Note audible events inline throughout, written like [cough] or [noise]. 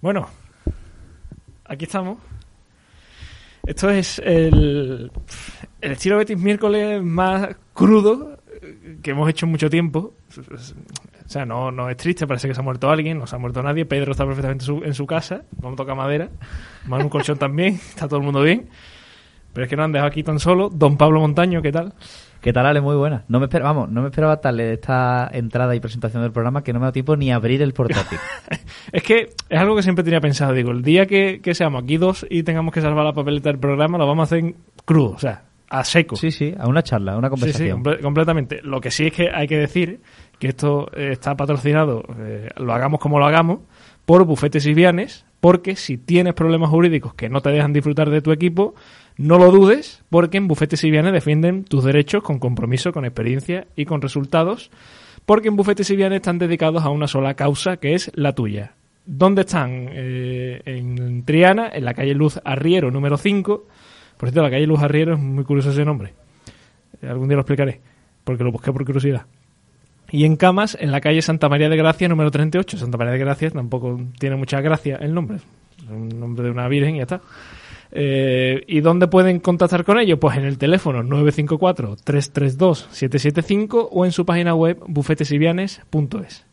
Bueno, aquí estamos. Esto es el, el estilo Betis miércoles más crudo que hemos hecho en mucho tiempo. O sea, no, no es triste, parece que se ha muerto alguien, no se ha muerto nadie. Pedro está perfectamente en su, en su casa, no toca madera. Un colchón también, está todo el mundo bien. Pero es que nos han dejado aquí tan solo. Don Pablo Montaño, ¿qué tal? ¿Qué tal, Ale? Muy buena. No me esperaba, vamos, no me esperaba tal esta entrada y presentación del programa que no me ha dado tiempo ni abrir el portátil. [laughs] es que es algo que siempre tenía pensado. Digo, el día que, que seamos aquí dos y tengamos que salvar la papeleta del programa, lo vamos a hacer crudo, o sea, a seco. Sí, sí, a una charla, a una conversación. Sí, sí, completamente. Lo que sí es que hay que decir que esto eh, está patrocinado, eh, lo hagamos como lo hagamos, por Bufetes y Vianes, porque si tienes problemas jurídicos que no te dejan disfrutar de tu equipo, no lo dudes, porque en Bufetes y Vianes defienden tus derechos con compromiso, con experiencia y con resultados, porque en Bufetes y Vianes están dedicados a una sola causa, que es la tuya. ¿Dónde están? Eh, en Triana, en la calle Luz Arriero, número 5. Por cierto, la calle Luz Arriero es muy curioso ese nombre. Eh, algún día lo explicaré, porque lo busqué por curiosidad. Y en Camas, en la calle Santa María de Gracia, número 38. Santa María de Gracia tampoco tiene mucha gracia el nombre. Es un nombre de una virgen y ya está. Eh, ¿Y dónde pueden contactar con ellos? Pues en el teléfono 954-332-775 o en su página web bufetesivianes.es.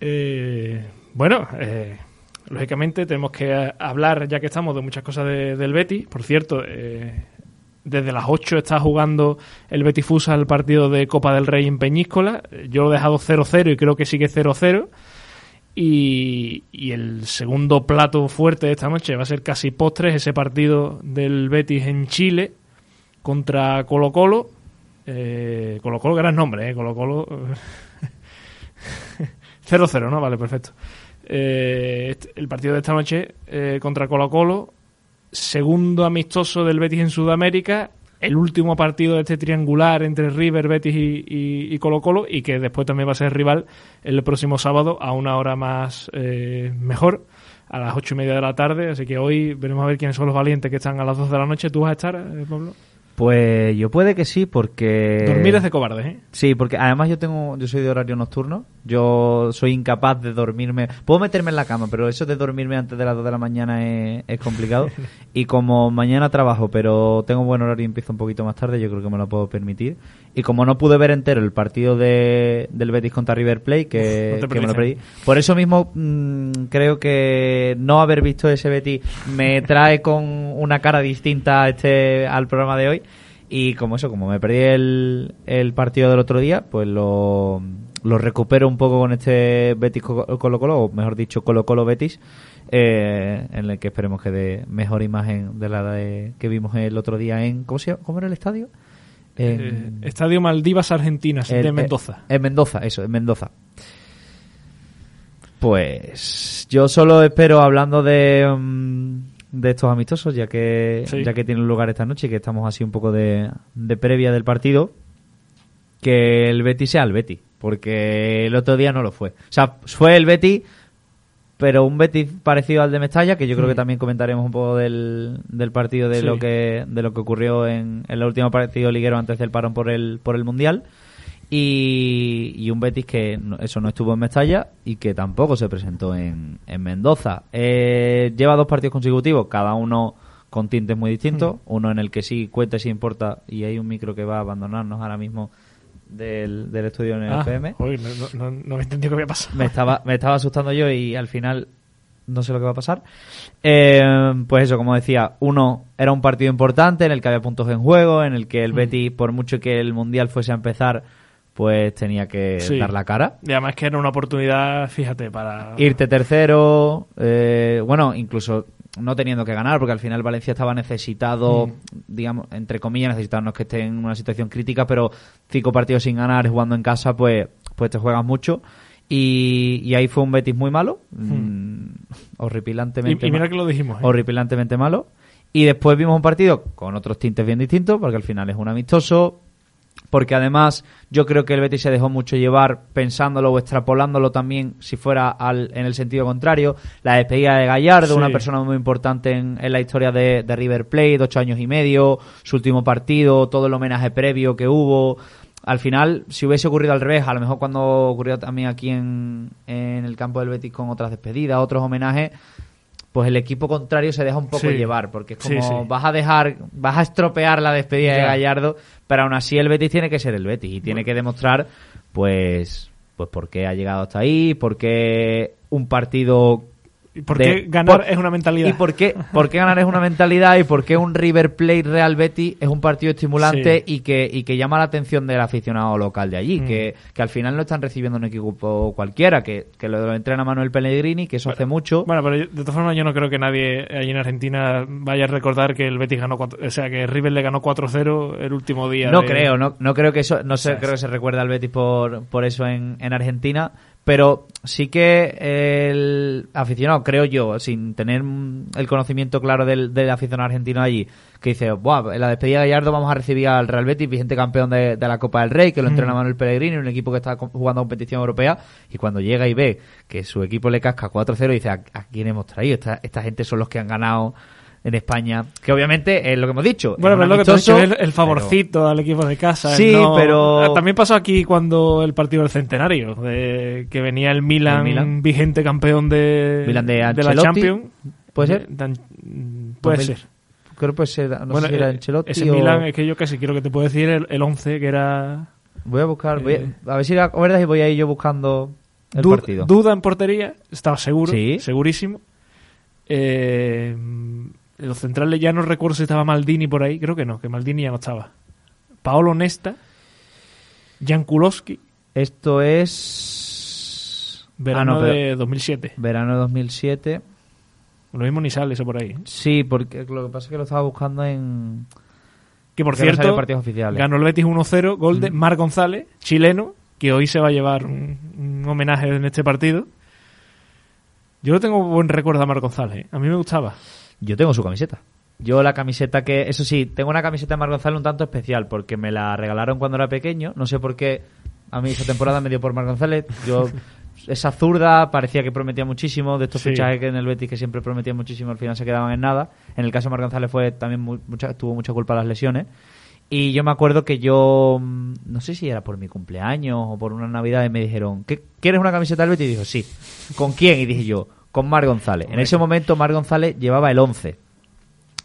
Eh, bueno, eh, lógicamente tenemos que hablar, ya que estamos, de muchas cosas del Betty. Por cierto, eh, desde las 8 está jugando el Betis Fusa el partido de Copa del Rey en Peñíscola. Yo lo he dejado 0-0 y creo que sigue 0-0. Y, el segundo plato fuerte de esta noche va a ser casi postres, ese partido del Betis en Chile contra Colo Colo. Eh, Colo Colo, gran nombre, eh, Colo Colo. [laughs] 0-0, ¿no? Vale, perfecto. Eh, el partido de esta noche eh, contra Colo Colo, segundo amistoso del Betis en Sudamérica, el último partido de este triangular entre River, Betis y, Colo Colo y que después también va a ser rival el próximo sábado a una hora más eh, mejor, a las ocho y media de la tarde. Así que hoy veremos a ver quiénes son los valientes que están a las dos de la noche. ¿Tú vas a estar, eh, Pablo? Pues yo puede que sí, porque... Dormir es de cobardes, ¿eh? Sí, porque además yo tengo, yo soy de horario nocturno, yo soy incapaz de dormirme, puedo meterme en la cama, pero eso de dormirme antes de las 2 de la mañana es, es complicado. [laughs] y como mañana trabajo, pero tengo buen horario y empiezo un poquito más tarde, yo creo que me lo puedo permitir. Y como no pude ver entero el partido de, del Betis contra River Plate, que, Uf, no que me lo perdí, por eso mismo mmm, creo que no haber visto ese Betis me trae con una cara distinta a este, al programa de hoy. Y como eso, como me perdí el, el partido del otro día, pues lo, lo recupero un poco con este Betis Colo Colo, o mejor dicho Colo Colo Betis, eh, en el que esperemos que dé mejor imagen de la de, que vimos el otro día en... ¿Cómo, se? ¿Cómo era el estadio? En, eh, estadio Maldivas Argentinas, el, de Mendoza. En Mendoza, eso, en Mendoza. Pues yo solo espero, hablando de... Um, de estos amistosos, ya que sí. ya que tienen lugar esta noche y que estamos así un poco de, de, previa del partido, que el Betis sea el Betis, porque el otro día no lo fue. O sea, fue el Betis, pero un Betis parecido al de Mestalla, que yo creo que también comentaremos un poco del, del partido de sí. lo que de lo que ocurrió en, en el último partido liguero antes del parón por el por el mundial. Y, y, un Betis que no, eso no estuvo en Mestalla y que tampoco se presentó en, en Mendoza. Eh, lleva dos partidos consecutivos, cada uno con tintes muy distintos. Mm. Uno en el que sí cuenta y sí importa, y hay un micro que va a abandonarnos ahora mismo del, del estudio en el ah, FM. Uy, no, no, no, me entendí qué había pasado. Me estaba, me estaba asustando yo y al final no sé lo que va a pasar. Eh, pues eso, como decía, uno era un partido importante en el que había puntos en juego, en el que el mm. Betis, por mucho que el Mundial fuese a empezar pues tenía que sí. dar la cara. Y además que era una oportunidad, fíjate, para... Irte tercero, eh, bueno, incluso no teniendo que ganar, porque al final Valencia estaba necesitado, mm. digamos, entre comillas, necesitado, no es que esté en una situación crítica, pero cinco partidos sin ganar, jugando en casa, pues, pues te juegas mucho. Y, y ahí fue un Betis muy malo, mm, [laughs] horripilantemente y, y mira que lo dijimos. ¿eh? Horripilantemente malo. Y después vimos un partido con otros tintes bien distintos, porque al final es un amistoso, porque además yo creo que el Betis se dejó mucho llevar pensándolo o extrapolándolo también si fuera al, en el sentido contrario. La despedida de Gallardo, sí. una persona muy importante en, en la historia de, de, River Plate, ocho años y medio, su último partido, todo el homenaje previo que hubo. Al final, si hubiese ocurrido al revés, a lo mejor cuando ocurrió también aquí en, en el campo del Betis con otras despedidas, otros homenajes, pues el equipo contrario se deja un poco llevar, porque es como vas a dejar, vas a estropear la despedida de Gallardo, pero aún así el Betis tiene que ser el Betis y tiene que demostrar, pues, pues por qué ha llegado hasta ahí, por qué un partido ¿Y por qué ganar es una mentalidad? ¿Y por qué, por qué ganar es una mentalidad? ¿Y por qué un River Plate Real Betis es un partido estimulante y, que, y que llama la atención del aficionado local de allí? Mm. Que, que, al final no están recibiendo un equipo cualquiera, que, que lo entrena Manuel Pellegrini, que eso hace mucho. Bueno, pero de todas formas yo no creo que nadie allí en Argentina vaya a recordar que el Betis ganó, o sea, que River le ganó 4-0 el último día. No creo, no, no creo que eso, no sé, creo que se recuerde al Betis por, por eso en, en Argentina pero sí que el aficionado, creo yo, sin tener el conocimiento claro del, aficionado argentino allí, que dice, Buah, en la despedida de Gallardo vamos a recibir al Real Betis, vigente campeón de, la Copa del Rey, que lo mm. entrena Manuel Pellegrini, un equipo que está jugando competición europea, y cuando llega y ve que su equipo le casca 4-0, dice, ¿a, quién hemos traído? Esta, esta gente son los que han ganado en España, que obviamente es lo que hemos dicho. Bueno, pero lo que te dicho es el favorcito al equipo de casa. Sí, pero... También pasó aquí cuando el partido del centenario, de que venía el Milan, vigente campeón de, Milan de, la Champions. ¿Puede ser? puede ser. Creo que puede ser, no sé si era eh, Ancelotti Ese Milan, es que yo casi quiero que te puedo decir el, 11, que era... Voy a buscar, eh, a ver si la verdad y voy a ir yo buscando el partido. Duda en portería, estaba seguro, segurísimo. Eh, los centrales ya no recuerdo si estaba Maldini por ahí, creo que no, que Maldini ya no estaba. Paolo Nesta, Jan Kulowski. Esto es. Verano ah, de 2007. Verano de 2007. Lo mismo ni sale eso por ahí. Sí, porque lo que pasa es que lo estaba buscando en. Que por cierto, ganó el Betis 1-0, gol de Mar González, chileno, que hoy se va a llevar un, homenaje en este partido. Yo no tengo buen recuerdo a Mar González, ¿eh? a mí me gustaba. Yo tengo su camiseta. Yo la camiseta que, eso sí, tengo una camiseta de Mar González un tanto especial porque me la regalaron cuando era pequeño. No sé por qué a mí esa temporada me dio por Mar González. Yo [laughs] esa zurda parecía que prometía muchísimo de estos fichajes que en el Betis que siempre prometían muchísimo al final se quedaban en nada. En el caso de Mar González fue también mucha, tuvo mucha culpa las lesiones. Y yo me acuerdo que yo, mm, no sé si era por mi cumpleaños o por una Navidad, y me dijeron, ¿Qué, ¿quieres una camiseta del Betis? Y dijo, sí. ¿Con quién? Y dije yo, con Mar González. En ese momento Mar González llevaba el 11.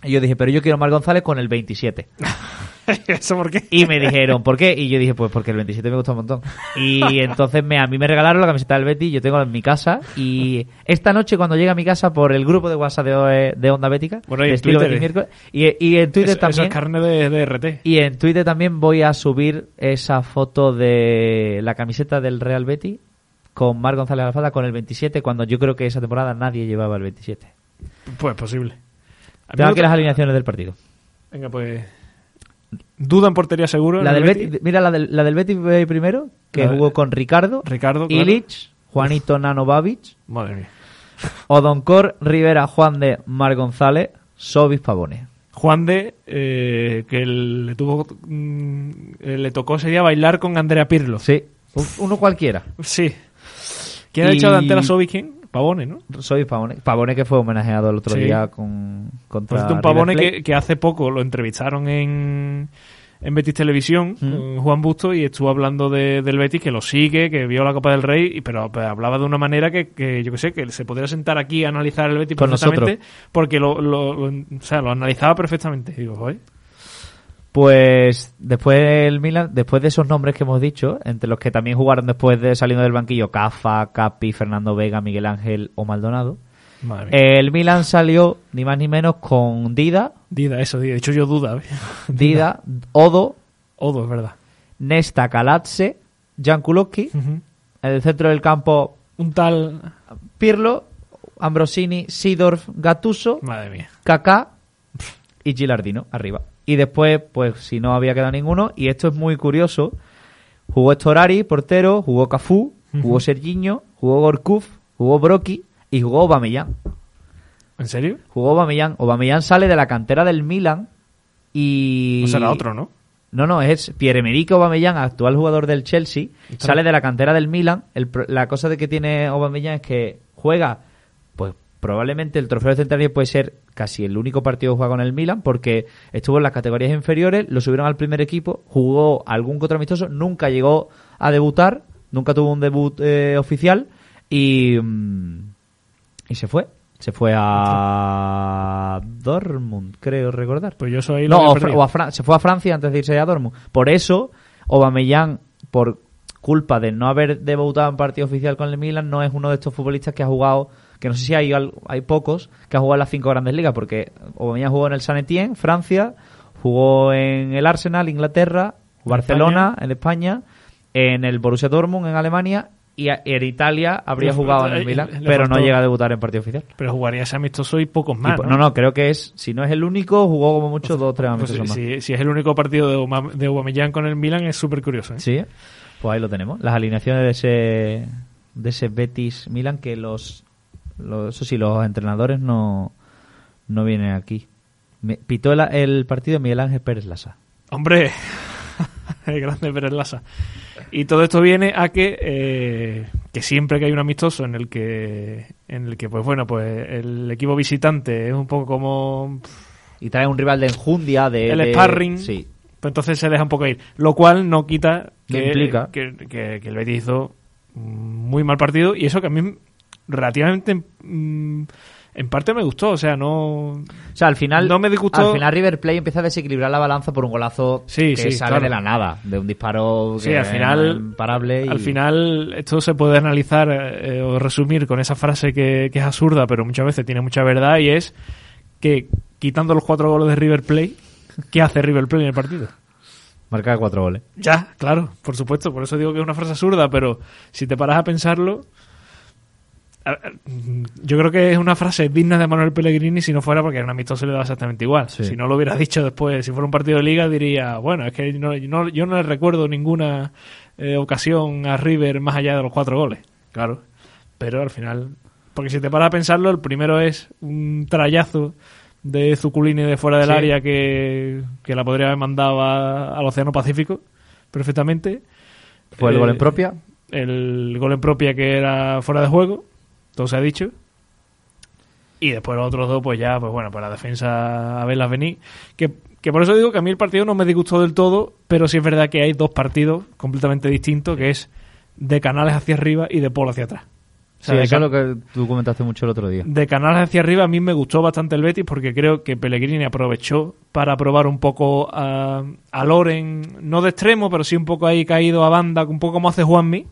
Y yo dije, pero yo quiero Mar González con el 27. [laughs] ¿Eso por qué? Y me dijeron, ¿por qué? Y yo dije, pues porque el 27 me gusta un montón. Y [laughs] entonces me, a mí me regalaron la camiseta del Betty, yo tengo en mi casa. Y esta noche, cuando llegue a mi casa por el grupo de WhatsApp de, de Onda Bética, bueno, y, en Twitter, y, en Twitter también. Eso es carne de, de, RT. Y en Twitter también voy a subir esa foto de la camiseta del Real Betty con Mar González Alfada con el 27, cuando yo creo que esa temporada nadie llevaba el 27. Pues posible. Tengo aquí las alineaciones del partido. Venga, pues. Duda en portería seguro. La del Betis, mira, la del, la del Betis primero, que jugó con Ricardo, Ricardo Illich, Juanito Nano Babic, Madre mía. Odoncor, Rivera, Juan de, Mar González, Sobis Pavone. Juan de, eh, que le tuvo mm, le tocó sería bailar con Andrea Pirlo. Sí, uno cualquiera. Sí, ¿Quién ha echado delantera a Sobi quién? Pavone, ¿no? Soy Pavone. Pavone que fue homenajeado el otro día con contra un Pavone que, hace poco lo entrevistaron en, en Betis Televisión mm. con Juan Busto y estuvo hablando de, del Betis que lo sigue, que vio la Copa del Rey, pero pues, hablaba de una manera que, que, yo que sé, que se podría sentar aquí a analizar el Betis perfectamente porque lo, lo, o sea, lo analizaba perfectamente. digo, joder. Pues después el Milan, después de esos nombres que hemos dicho, entre los que también jugaron después de saliendo del banquillo Cafa, Capi, Fernando Vega, Miguel Ángel o Maldonado, el Milan salió ni más ni menos con Dida. Dida, eso, de hecho yo duda. [laughs] Dida, Odo. Odo, es verdad. Nesta Kalatse, Jan Kulowski. En el centro del campo. Un tal. Pirlo, Ambrosini, Sidorf, Gattuso. Madre mía. Kaká y Gilardino arriba. Y después, pues si no había quedado ninguno, y esto es muy curioso, jugó Estorari, portero, jugó Cafú, jugó Sergiño, jugó Gorkuf, jugó Brocky y jugó Aubameyang. ¿En serio? Jugó Aubameyang. Aubameyang sale de la cantera del Milan y... O será otro, ¿no? No, no, es Pierre-Emerick Aubameyang, actual jugador del Chelsea, sale de la cantera del Milan. la cosa de que tiene Aubameyang es que juega probablemente el trofeo de centenario puede ser casi el único partido que juega con el Milan porque estuvo en las categorías inferiores, lo subieron al primer equipo, jugó algún contra amistoso, nunca llegó a debutar, nunca tuvo un debut eh, oficial. Y, mm, y se fue. Se fue a Dortmund, creo recordar. Pues yo soy no, o, a se fue a Francia antes de irse a Dortmund. Por eso, Aubameyang, por culpa de no haber debutado en partido oficial con el Milan, no es uno de estos futbolistas que ha jugado, que no sé si hay, hay pocos, que ha jugado en las cinco grandes ligas, porque Aubameyang jugó en el San Etienne, Francia, jugó en el Arsenal, Inglaterra, Barcelona, en España, en el Borussia Dortmund, en Alemania, y en Italia habría jugado en el Milan, pero no llega a debutar en partido oficial. Pero jugaría ese amistoso y pocos más. ¿no? ¿no? creo que es, si no es el único, jugó como mucho dos o tres pues amistosos más. Si, es el único partido de, de Aubameyang con el Milan, es súper curioso. ¿eh? Sí, pues ahí lo tenemos. Las alineaciones de ese, de ese Betis Milan, que los, los, eso sí, los entrenadores no, no vienen aquí. Me, pitó el, el partido Miguel Ángel Pérez Lasa. Hombre, [laughs] el grande Pérez Lasa. Y todo esto viene a que, eh, que siempre que hay un amistoso en el que, en el que, pues bueno, pues el equipo visitante es un poco como... Y trae un rival de enjundia, de... El sparring. Sí. Pues entonces se deja un poco ir. Lo cual no quita que, implica. Que, que, el Betis hizo muy mal partido y eso que a mí relativamente... Mm, en parte me gustó, o sea, no. O sea, al final. No me disgustó. Al final River Plate empieza a desequilibrar la balanza por un golazo que sale de la nada, de un disparo. Sí, al final. Imparable Al final, esto se puede analizar eh, o resumir con esa frase que, es absurda, pero muchas veces tiene mucha verdad y es que quitando los cuatro goles de River Plate, ¿qué hace River Plate en el partido? Marca cuatro goles. Ya, claro, por supuesto. Por eso digo que es una frase absurda, pero si te paras a pensarlo yo creo que es una frase digna de Manuel Pellegrini si no fuera porque era un amistoso le daba exactamente igual. Si no lo hubiera dicho después, si fuera un partido de liga, diría, bueno, es que yo no le recuerdo ninguna eh, ocasión a River más allá de los cuatro goles. Claro. Pero al final, porque si te paras a pensarlo, el primero es un trayazo de Zuculini de fuera del área que, la podría haber mandado al Océano Pacífico perfectamente. ¿Fue el gol en eh, propia? El gol en propia que era fuera de juego todo se ha dicho. Y después los otros dos, pues ya, pues bueno, para la defensa a verlas venir. Que, que por eso digo que a mí el partido no me disgustó del todo, pero sí es verdad que hay dos partidos completamente distintos, que es de canales hacia arriba y de polo hacia atrás. sí, eso es lo que tú comentaste mucho el otro día. De canales hacia arriba a mí me gustó bastante el Betis porque creo que Pellegrini aprovechó para probar un poco a, a Loren, no de extremo, pero sí un poco ahí caído a banda, un poco como hace Juanmi,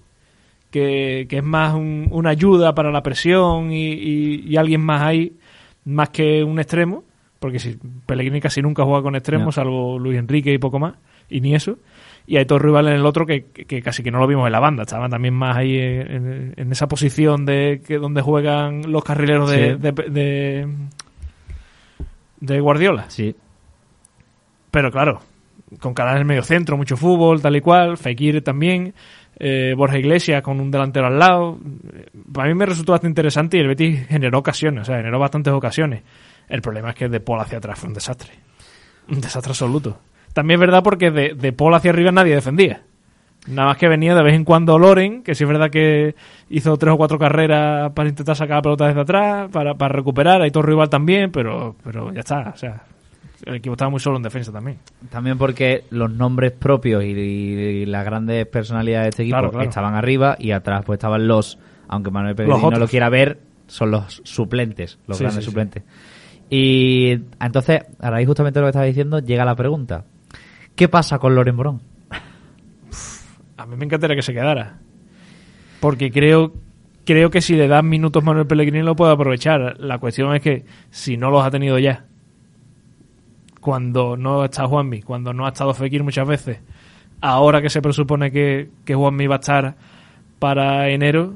que, es más una ayuda para la presión y, alguien más ahí, más que un extremo, porque si Pellegrini casi nunca juega con extremos, salvo Luis Enrique y poco más, y ni eso. Y hay dos rivales en el otro que, casi que no lo vimos en la banda, estaban también más ahí en, esa posición de que donde juegan los carrileros de, de, de, Guardiola. Sí. Pero claro, con canales en el medio centro, mucho fútbol, tal y cual, Fekir también eh, Borja Iglesias con un delantero al lado. Para mí me resultó bastante interesante y el Betis generó ocasiones, o sea, generó bastantes ocasiones. El problema es que de Paul hacia atrás fue un desastre. Un desastre absoluto. También es verdad porque de, de Paul hacia arriba nadie defendía. Nada más que venía de vez en cuando Loren, que sí es verdad que hizo tres o cuatro carreras para intentar sacar la pelota desde atrás, para, para recuperar. Todo rival también, pero, pero ya está. O sea, el equipo estaba muy solo en defensa también. También porque los nombres propios y, las grandes personalidades de este equipo estaban arriba y atrás pues estaban los, aunque Manuel Pellegrini no lo quiera ver, son los suplentes, los grandes suplentes. Y entonces, ahora ahí justamente lo que estaba diciendo, llega la pregunta. ¿Qué pasa con Loren Morón? A mí me encantaría que se quedara. Porque creo creo que si le dan minutos Manuel Pellegrini lo puede aprovechar. La cuestión es que si no los ha tenido ya cuando no está Juanmi, cuando no ha estado Fekir muchas veces, ahora que se presupone que, que Juanmi va a estar para enero.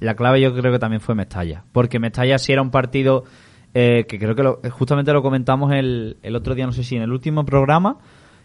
La clave yo creo que también fue Mestalla, porque Mestalla sí era un partido eh, que creo que justamente lo comentamos el, el otro día, no sé si en el último programa,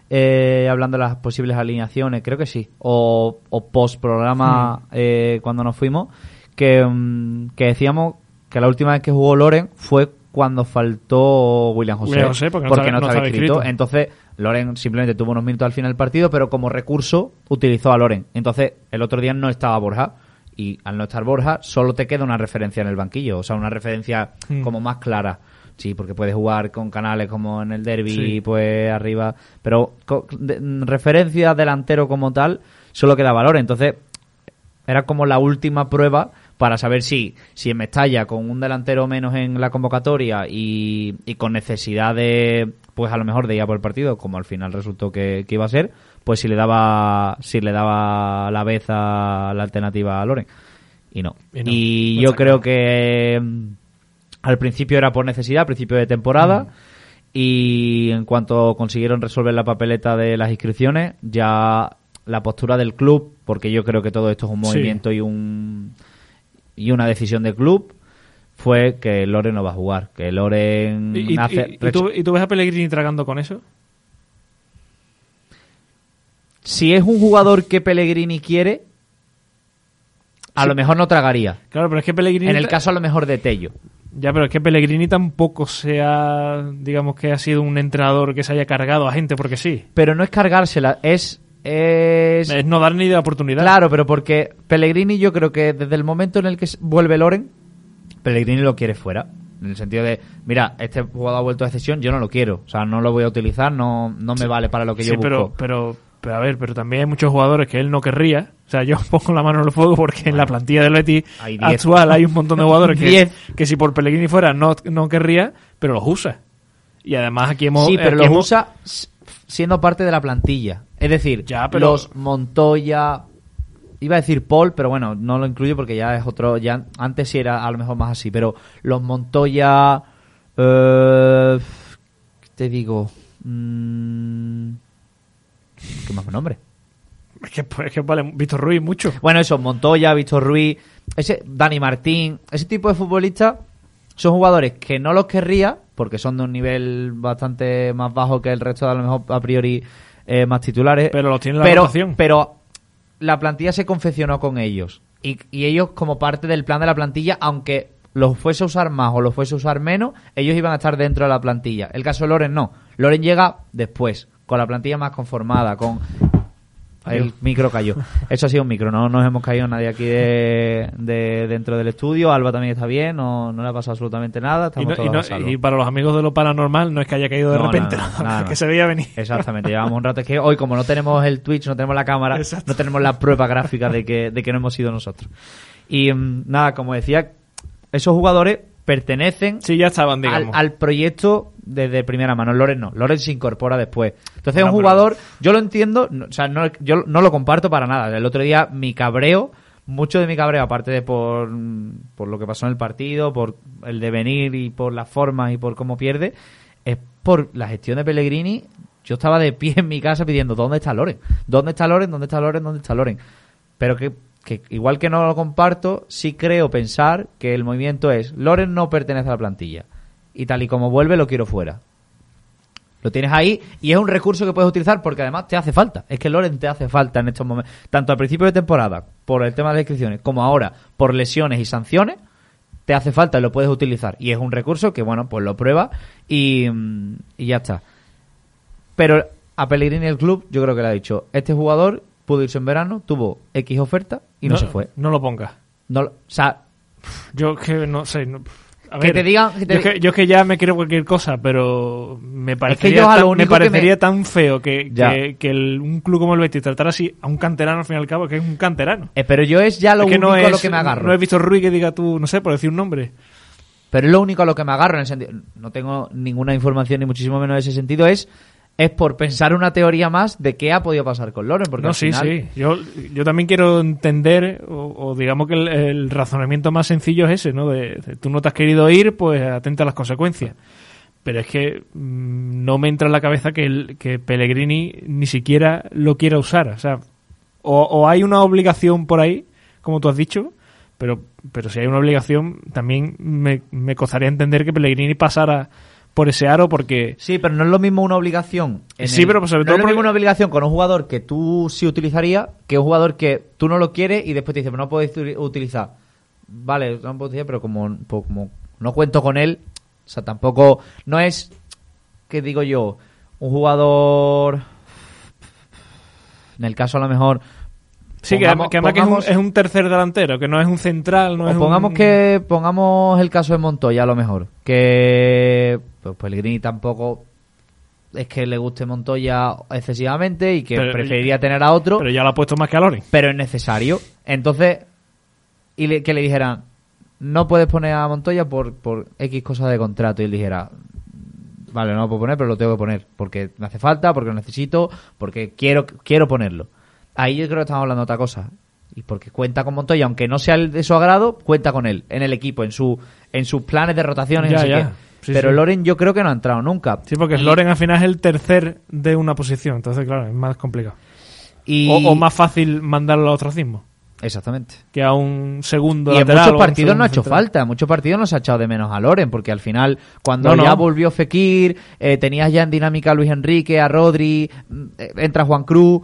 eh, hablando de las posibles alineaciones, creo que sí, o, o post programa eh, cuando nos fuimos, que, mm, que decíamos que la última vez que jugó Loren fue cuando faltó William José, porque, no, estaba, escrito. Entonces, Loren simplemente tuvo unos minutos al final del partido, pero como recurso utilizó a Loren. Entonces, el otro día no estaba Borja. Y al no estar Borja, solo te queda una referencia en el banquillo. O sea, una referencia hmm. como más clara. Sí, porque puedes jugar con canales como en el derby, pues arriba. Pero referencia delantero como tal, solo queda Loren. Entonces, era como la última prueba para saber si, si en Mestalla, con un delantero menos en la convocatoria y, con necesidad de, pues a lo mejor de ir a por el partido, como al final resultó que, iba a ser, pues si le daba, si le daba la vez a la alternativa a Loren. Y no. Y, yo creo que mm, al principio era por necesidad, al principio de temporada. Mm. Y en cuanto consiguieron resolver la papeleta de las inscripciones, ya la postura del club, porque yo creo que todo esto es un movimiento y un y una decisión del club, fue que Loren no va a jugar. Que Loren ¿Y, tú, ¿Y, tú, ves a Pellegrini tragando con eso? Si es un jugador que Pellegrini quiere, a lo mejor no tragaría. Claro, pero es que Pellegrini... En el caso a lo mejor de Tello. Ya, pero es que Pellegrini tampoco sea, digamos que ha sido un entrenador que se haya cargado a gente porque sí. Pero no es cargársela, es es... no dar ni de oportunidad. Claro, pero porque Pellegrini yo creo que desde el momento en el que vuelve Loren, Pellegrini lo quiere fuera. En el sentido de, mira, este jugador ha vuelto de cesión, yo no lo quiero. O sea, no lo voy a utilizar, no, no me vale para lo que yo busco. Pero, pero, pero, a ver, pero también hay muchos jugadores que él no querría. O sea, yo [laughs] pongo la mano en el fuego porque en la plantilla del Betis actual hay un montón de jugadores que, [laughs] que si por Pellegrini fuera no, no querría, pero los usa. Y además aquí hemos... Sí, pero los usa siendo parte de la plantilla. Es decir, los Montoya, iba a decir Paul, pero bueno, no lo incluyo porque ya es otro, ya antes sí era a lo mejor más así, pero los Montoya, eh, te digo? Mm, ¿Qué más nombre? Es que, es que vale, Víctor Ruiz mucho. Bueno, eso, Montoya, Víctor Ruiz, ese Dani Martín, ese tipo de futbolistas son jugadores que no los querría porque son de un nivel bastante más bajo que el resto de a lo mejor a priori eh, más titulares. Pero los tiene la pero, Pero la plantilla se confeccionó con ellos. Y, ellos, como parte del plan de la plantilla, aunque los fuese a usar más o los fuese a usar menos, ellos iban a estar dentro de la plantilla. El caso de Loren no. Loren llega después, con la plantilla más conformada, con el micro cayó. [laughs] Eso ha sido un micro, no nos hemos caído nadie aquí de, dentro del estudio. Alba también está bien, no, no le ha pasado absolutamente nada. y, para los amigos de lo paranormal, no es que haya caído de repente, [laughs] que se veía venir. Exactamente, llevamos un rato. Es que hoy, como no tenemos el Twitch, no tenemos la cámara, no tenemos la prueba gráfica de que, de que no hemos sido nosotros. Y mm, nada, como decía, esos jugadores pertenecen sí, ya estaban, al, proyecto desde primera mano. Loren no, Loren se incorpora después. Entonces es un jugador, yo lo entiendo, o sea, no, yo no lo comparto para nada. El otro día mi cabreo, mucho de mi cabreo, aparte de por, por lo que pasó en el partido, por el devenir y por las formas y por cómo pierde, es por la gestión de Pellegrini. Yo estaba de pie en mi casa pidiendo, ¿dónde está Loren? ¿Dónde está Loren? ¿Dónde está Loren? ¿Dónde está Loren? Pero que que igual que no lo comparto, sí creo pensar que el movimiento es Loren no pertenece a la plantilla y tal y como vuelve lo quiero fuera. Lo tienes ahí y es un recurso que puedes utilizar porque además te hace falta. Es que Loren te hace falta en estos momentos, tanto al principio de temporada por el tema de las inscripciones como ahora por lesiones y sanciones, te hace falta y lo puedes utilizar. Y es un recurso que, bueno, pues lo prueba y, y ya está. Pero a Pellegrini el club, yo creo que le ha dicho, este jugador pudo irse en verano, tuvo X oferta y no, se fue. No lo pongas. No, o sea, yo que no sé. que te digan. yo, que, ya me quiero cualquier cosa, pero me parecería, tan, me parecería tan feo que, que, un club como el Betis tratara así a un canterano al fin y al cabo, que es un canterano. Eh, pero yo es ya lo único a lo que me agarro. No he visto Ruiz que diga tú, no sé, por decir un nombre. Pero es lo único a lo que me agarro en el sentido. No tengo ninguna información, ni muchísimo menos en ese sentido. Es es por pensar una teoría más de qué ha podido pasar con Loren. Porque no, sí, sí. Yo, yo también quiero entender, o, digamos que el, razonamiento más sencillo es ese, ¿no? De, tú no te has querido ir, pues atenta a las consecuencias. Pero es que mm, no me entra en la cabeza que, el, que Pellegrini ni siquiera lo quiera usar. O sea, o, hay una obligación por ahí, como tú has dicho, pero, pero si hay una obligación, también me, me costaría entender que Pellegrini pasara por ese aro porque... Sí, pero no es lo mismo una obligación. sí, pero pues sobre no es lo mismo una obligación con un jugador que tú sí utilizaría que un jugador que tú no lo quieres y después te dice, pero no puedes utilizar. Vale, no puedo utilizar, pero como, pues como no cuento con él, o sea, tampoco... No es, que digo yo, un jugador... En el caso a lo mejor Sí, que, además que es, un, tercer delantero, que no es un central. No es pongamos que pongamos el caso de Montoya a lo mejor, que pues Pellegrini tampoco es que le guste Montoya excesivamente y que preferiría tener a otro. Pero ya lo ha puesto más que a Loren. Pero es necesario. Entonces, y que le dijeran, no puedes poner a Montoya por, por X cosas de contrato. Y él dijera, vale, no lo puedo poner, pero lo tengo que poner. Porque me hace falta, porque lo necesito, porque quiero, quiero ponerlo. Ahí yo creo que estamos hablando de otra cosa. Y porque cuenta con Montoya, aunque no sea de su agrado, cuenta con él, en el equipo, en su en sus planes de rotaciones. Pero Loren yo creo que no ha entrado nunca. Sí, porque Loren al final es el tercer de una posición. Entonces, claro, es más complicado. Y... O, más fácil mandarlo a otro cismo. Exactamente. Que a un segundo y en muchos partidos no ha hecho falta, en muchos partidos no se ha echado de menos a Loren, porque al final, cuando ya volvió Fekir, eh, tenías ya en dinámica a Luis Enrique, a Rodri, mm, eh, entra Juan Cruz,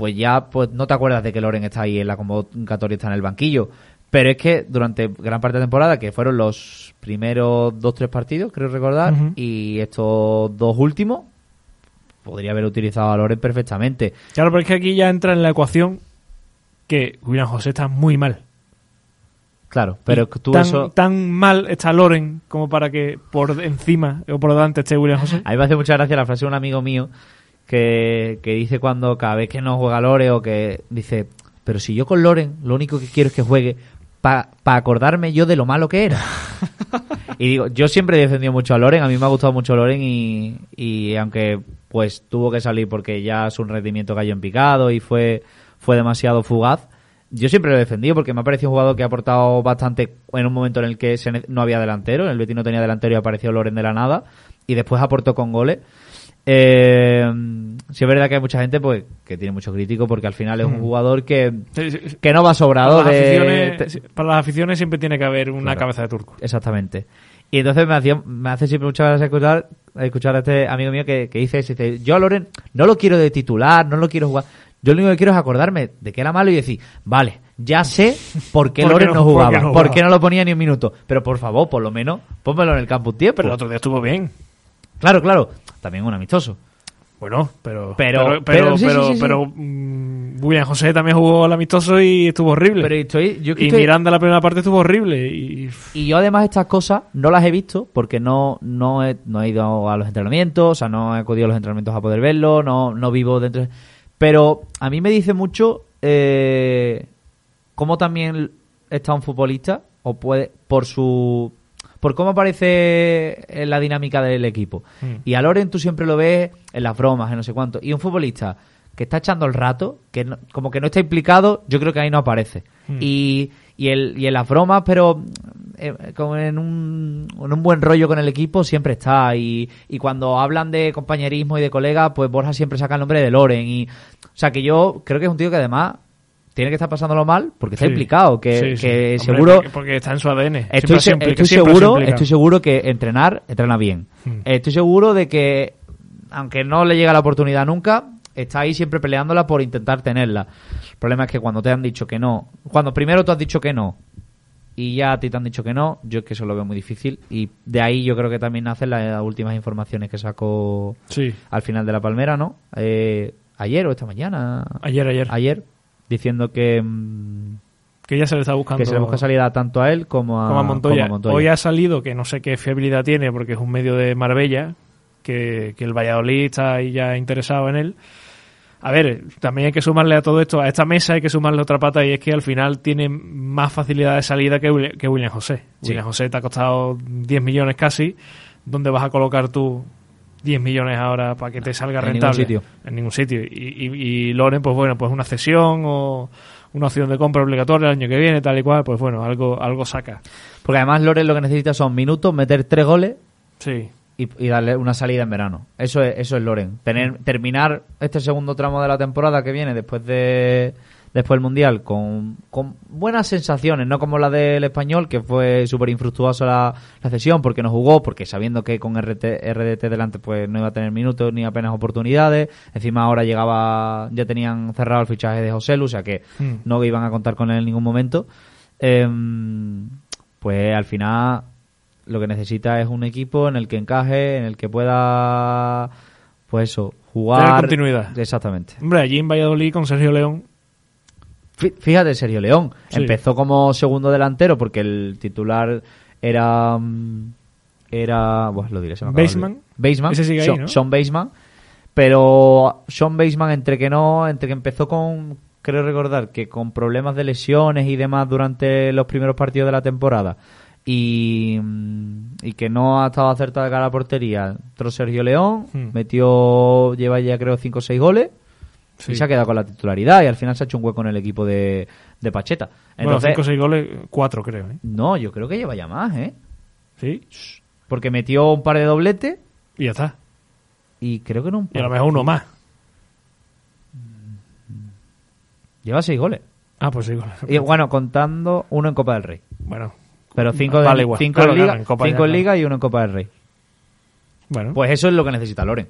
pues ya pues no te acuerdas de que Loren está ahí en la convocatoria, está en el banquillo. Pero es que durante gran parte de la temporada, que fueron los primeros dos, tres partidos, creo recordar, y estos dos últimos, podría haber utilizado a Loren perfectamente. Claro, pero es que aquí ya entra en la ecuación que William José está muy mal. Claro, pero tú tan, eso... tan mal está Loren como para que por encima o por delante esté William José. A mí me hace mucha gracia la frase de un amigo mío que, dice cuando cada vez que no juega Loren o que dice, pero si yo con Loren lo único que quiero es que juegue para acordarme yo de lo malo que era. [laughs] y digo, yo siempre he defendido mucho a Loren, a mí me ha gustado mucho Loren y, y aunque pues tuvo que salir porque ya su rendimiento cayó en picado y fue fue demasiado fugaz. Yo siempre lo he defendido porque me ha parecido un jugador que ha aportado bastante en un momento en el que no había delantero. El Betis no tenía delantero y apareció Loren de la nada. Y después aportó con goles. Eh, sí es verdad que hay mucha gente pues que tiene mucho crítico porque al final es un mm. jugador que, que no va sobrado. Para las, para las aficiones siempre tiene que haber una cabeza de turco. Exactamente. Y entonces me, hacía, me hace siempre mucha gracia escuchar, escuchar a este amigo mío que, que dice, dice, yo a Loren no lo quiero de titular, no lo quiero jugar. Yo lo único que quiero es acordarme de que era malo y decir, vale, ya sé por qué [laughs] Loren no, jugaba, por qué no, lo ponía ni un minuto. Pero por favor, por lo menos, pónmelo en el campo un tiempo. Pero el otro día estuvo bien. Claro, claro. También un amistoso. Bueno, pero. Pero, pero, pero, pero, mm, William José también jugó al amistoso y estuvo horrible. Pero estoy, yo y Miranda la primera parte estuvo horrible. Y... y yo además estas cosas no las he visto porque no, no, he, no he ido a los entrenamientos, o sea, no he acudido a los entrenamientos a poder verlo, no, no vivo dentro. Pero a mí me dice mucho eh, cómo también está un futbolista, o puede, por su por cómo aparece en la dinámica del equipo. Mm. Y a Loren tú siempre lo ves en las bromas, en no sé cuánto. Y un futbolista que está echando el rato, que como que no está implicado, yo creo que ahí no aparece. Mm. Y, y, el, y en las bromas, pero eh, como en un, en un buen rollo con el equipo siempre está y, y cuando hablan de compañerismo y de colega pues Borja siempre saca el nombre de Loren y o sea que yo creo que es un tío que además tiene que estar pasándolo mal porque está implicado que, seguro porque, está en su ADN estoy, estoy seguro estoy seguro que entrenar entrena bien hmm. estoy seguro de que aunque no le llega la oportunidad nunca está ahí siempre peleándola por intentar tenerla el problema es que cuando te han dicho que no cuando primero tú has dicho que no y ya a ti te han dicho que no, yo es que eso lo veo muy difícil y de ahí yo creo que también nacen las últimas informaciones que sacó al final de la Palmera, ¿no? Eh, ayer o esta mañana. Ayer, ayer. Ayer, diciendo que... Mm, que ya se le está buscando. Que se le busca salida tanto a él como a, Montoya. Hoy ha salido, que no sé qué fiabilidad tiene porque es un medio de Marbella, que, que el Valladolid está ahí ya interesado en él a ver, también hay que sumarle a todo esto, a esta mesa hay que sumarle otra pata y es que al final tiene más facilidad de salida que, William José. William José te ha costado 10 millones casi. ¿Dónde vas a colocar tú 10 millones ahora para que te salga rentable? En ningún sitio. En ningún sitio. Y, Loren, pues bueno, pues una cesión o una opción de compra obligatoria el año que viene, tal y cual, pues bueno, algo, algo saca. Porque además Loren lo que necesita son minutos, meter tres goles. Sí y, darle una salida en verano. Eso es, eso es Loren. Tener, terminar este segundo tramo de la temporada que viene después de después del Mundial con, con buenas sensaciones, no como la del español, que fue súper infructuosa la, la, sesión porque no jugó, porque sabiendo que con RT, RDT delante pues no iba a tener minutos ni apenas oportunidades. Encima ahora llegaba, ya tenían cerrado el fichaje de José Lu, o sea que hmm. no iban a contar con él en ningún momento. Em, pues al final lo que necesita es un equipo en el que encaje, en el que pueda, pues eso, jugar. Tener continuidad. Exactamente. Hombre, allí en Valladolid con Sergio León. Fíjate, Sergio León. Empezó como segundo delantero porque el titular era. Mm, era. Bueno, lo diré, se Baseman. Baseman. Ese sigue ahí, Sean, Baseman. Pero Sean Baseman, entre que no, entre que empezó con, creo recordar que con problemas de lesiones y demás durante los primeros partidos de la temporada y, mm, y que no ha estado acertada de cara a la portería, entró Sergio León, Hmm. metió, lleva ya creo 5 o 6 goles Sí. y se ha quedado con la titularidad y al final se ha hecho un hueco en el equipo de, de Pacheta. Bueno, Entonces, 5 o 6 goles, 4 creo, ¿eh? no, yo creo que lleva ya más, ¿eh? Sí. Porque metió un par de dobletes Y ya está. y creo que no un Y a lo par. mejor uno más. Lleva 6 goles. Ah, pues sí. goles. Y bueno, contando uno en Copa del Rey. Bueno, Pero 5 Vale, Claro, en Liga, claro, en en. Liga y uno en Copa del Rey. bueno. Pues eso es lo que necesita Loren.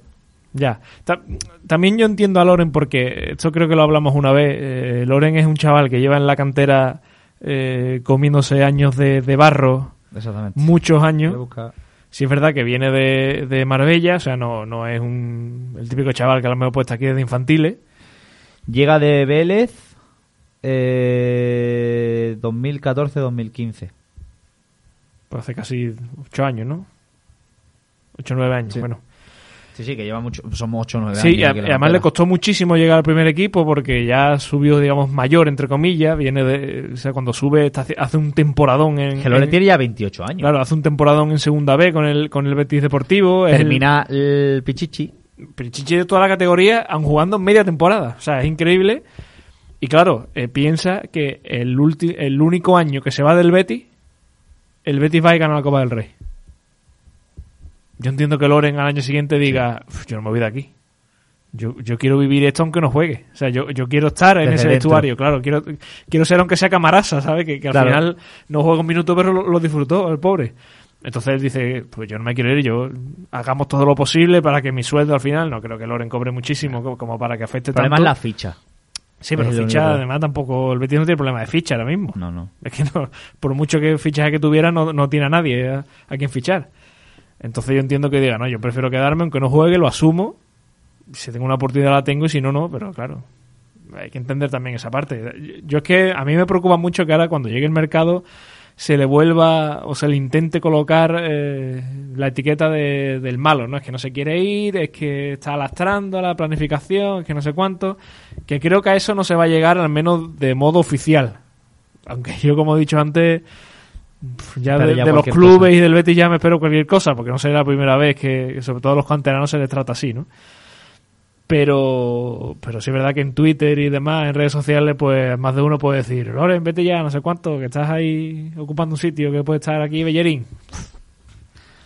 Ya. Ta- también yo entiendo a Loren porque esto creo que lo hablamos una vez. eh, Loren es un chaval que lleva en la cantera eh, comiéndose años de, de barro, Exactamente. muchos años. Sí es verdad que viene de, de Marbella, o sea, no, no es un, el típico chaval que a lo mejor puesto aquí desde infantiles. Llega de Vélez eh, 2014-2015. Pues hace casi ocho años, ¿no? Ocho o nueve años, Sí. bueno. Sí, sí, que lleva mucho. Somos 8 o 9 Sí, años. y, a- la y además le costó muchísimo llegar al primer equipo porque ya subió, digamos, mayor, entre comillas. Viene de. O sea, cuando sube, está hace- un temporadón en. En- tiene ya 28 años. Claro, hace un temporadón en segunda B con el, con el Betis Deportivo. es el- Termina el Pichichi. Pichichi de toda la categoría han jugando media temporada. O sea, es increíble. Y claro, eh, piensa que el, ulti- el único año que se va del Betis, el Betis va y gana la Copa del Rey. Yo entiendo que Loren al año siguiente diga, "Uf, yo no me voy de aquí. Yo, yo quiero vivir esto aunque no juegue. O sea, yo, yo quiero estar en Desde ese dentro. vestuario, claro. Quiero, quiero ser aunque sea camarasa, ¿sabes? Que, que al Claro. final no juega un minuto, pero lo, lo disfrutó, el pobre. Entonces él dice, pues yo no me quiero ir, yo hagamos todo lo posible para que mi sueldo al final, no creo que Loren cobre muchísimo co- como para que afecte tanto. la ficha. Sí, pero ficha, además tampoco, el Betis no tiene problema de ficha ahora mismo. No, no. Es que no, por mucho que fichaje que tuviera, no, no tiene a nadie a, a quien fichar. Entonces yo entiendo que diga, no, yo prefiero quedarme, aunque no juegue, lo asumo. Si tengo una oportunidad la tengo y si no, no, pero claro, hay que entender también esa parte. Yo es que a mí me preocupa mucho que ahora cuando llegue el mercado se le vuelva o se le intente colocar eh, la etiqueta de- del malo, ¿no? Es que no se quiere ir, es que está lastrando la planificación, es que no sé cuánto. Que creo que a eso no se va a llegar al menos de modo oficial. Aunque yo, como he dicho antes, ya de, ya de los clubes cosa. y del Betis ya me espero cualquier cosa, porque no será la primera vez que, sobre todo a los canteranos, se les trata así, ¿no? Pero, pero sí es verdad que en Twitter y demás, en redes sociales, pues más de uno puede decir, Loren, vete ya, no sé cuánto, que estás ahí ocupando un sitio que puede estar aquí Bellerín.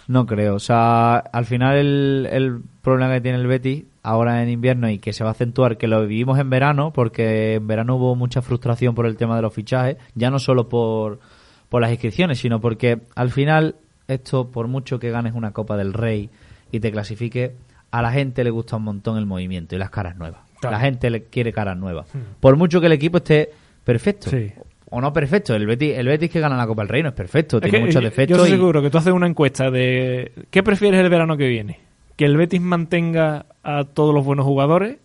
No creo. O sea, al final el, el problema que tiene el Betis ahora en invierno y que se va a acentuar, que lo vivimos en verano, porque en verano hubo mucha frustración por el tema de los fichajes, ya no solo por, por las inscripciones, sino porque al final esto, por mucho que ganes una Copa del Rey y te clasifique, a la gente le gusta un montón el movimiento y las caras nuevas. Claro. La gente le quiere caras nuevas. Hmm. Por mucho que el equipo esté perfecto. Sí. O no perfecto. El Betis, el Betis que gana la Copa del Rey no es perfecto. Es tiene que, muchos defectos. Yo estoy y- seguro que tú haces una encuesta de ¿qué prefieres el verano que viene? ¿Que el Betis mantenga a todos los buenos jugadores?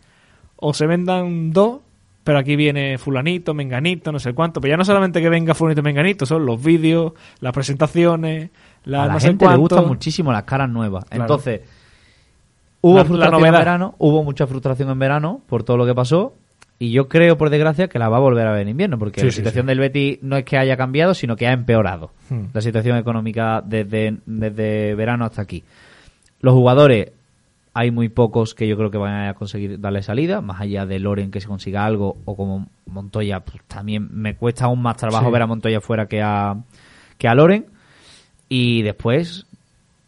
¿O se vendan dos? Pero aquí viene fulanito, menganito, no sé cuánto. Pero ya no solamente que venga fulanito, menganito, son los vídeos, las presentaciones, la, a la no sé gente le gustan muchísimo las caras nuevas. Claro. Entonces, hubo La- la frustración en verano, hubo mucha frustración en verano por todo lo que pasó. Y yo creo, por desgracia, que la va a volver a ver en invierno, porque Sí, la sí, situación sí. del Betis no es que haya cambiado, sino que ha empeorado. Hmm. La situación económica desde, desde verano hasta aquí. Los jugadores, hay muy pocos que yo creo que van a conseguir darle salida, más allá de Loren que se consiga algo, o como Montoya, pues también me cuesta aún más trabajo Sí. ver a Montoya fuera que a, que a Loren. Y después,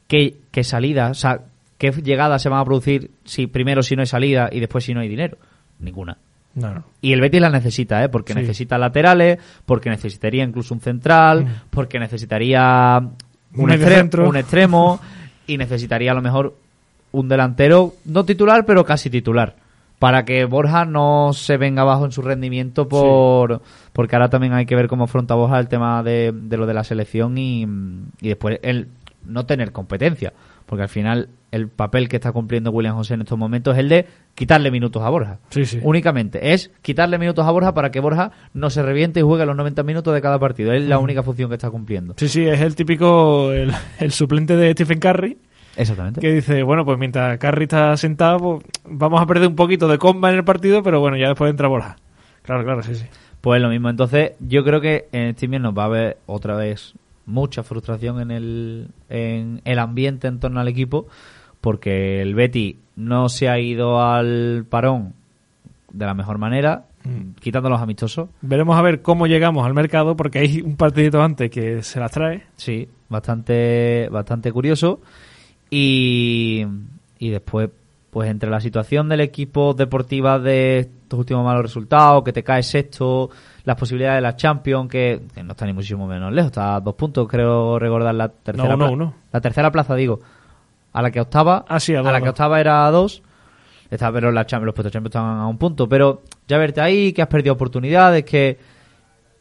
¿qué, qué salida? O sea, ¿qué llegadas se van a producir si primero si no hay salida y después si no hay dinero? Ninguna. No, no. Y el Betis la necesita, ¿eh? Porque Sí. necesita laterales, porque necesitaría incluso un central, Mm. porque necesitaría un, medio extre- centro. un extremo y necesitaría a lo mejor un delantero, no titular, pero casi titular. Para que Borja no se venga abajo en su rendimiento por porque ahora también hay que ver cómo afronta Borja el tema de, de lo de la selección y, y después el no tener competencia. Porque al final el papel que está cumpliendo William José en estos momentos es el de quitarle minutos a Borja. Sí, sí. Únicamente. Es quitarle minutos a Borja para que Borja no se reviente y juegue los 90 minutos de cada partido. Es la única función que está cumpliendo. Sí, sí, es el típico, el, el suplente de Stephen Curry, Exactamente. que dice, bueno, pues mientras Curry está sentado, pues, vamos a perder un poquito de comba en el partido, pero bueno, ya después entra Borja. Claro, claro, sí, sí. Pues lo mismo. Entonces, yo creo que en este invierno va a haber otra vez mucha frustración en el, en el ambiente en torno al equipo, porque el Betty no se ha ido al parón de la mejor manera, mm. quitando los amistosos. Veremos a ver cómo llegamos al mercado, porque hay un partidito antes que se las trae. Sí, bastante, bastante curioso. Y, y después, pues entre la situación del equipo deportiva de estos últimos malos resultados, que te cae sexto, las posibilidades de la Champions, que, no está ni muchísimo menos lejos, está a dos puntos, creo recordar la tercera no, La tercera plaza, digo. A la que octava, ah, a, la que octava era a dos. Está, pero la, los puestos Champions están a un punto. Pero ya verte ahí, que has perdido oportunidades, que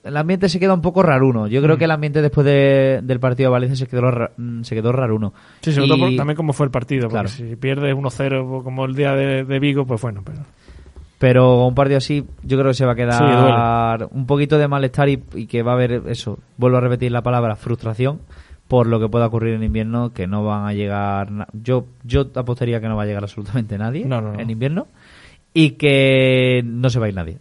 el ambiente se queda un poco raruno. Yo creo mm. que el ambiente después del partido de Valencia se quedó, mm, se quedó raruno. Sí, sobre todo también como fue el partido. Claro. Si pierdes 1-0 como el día de, de Vigo, pues bueno, pero... Pero un partido así, yo creo que se va a quedar un poquito de malestar y, que va a haber eso. Vuelvo a repetir la palabra frustración por lo que pueda ocurrir en invierno, que no van a llegar. Yo, yo apostaría que no va a llegar absolutamente nadie en invierno y que no se va a ir nadie.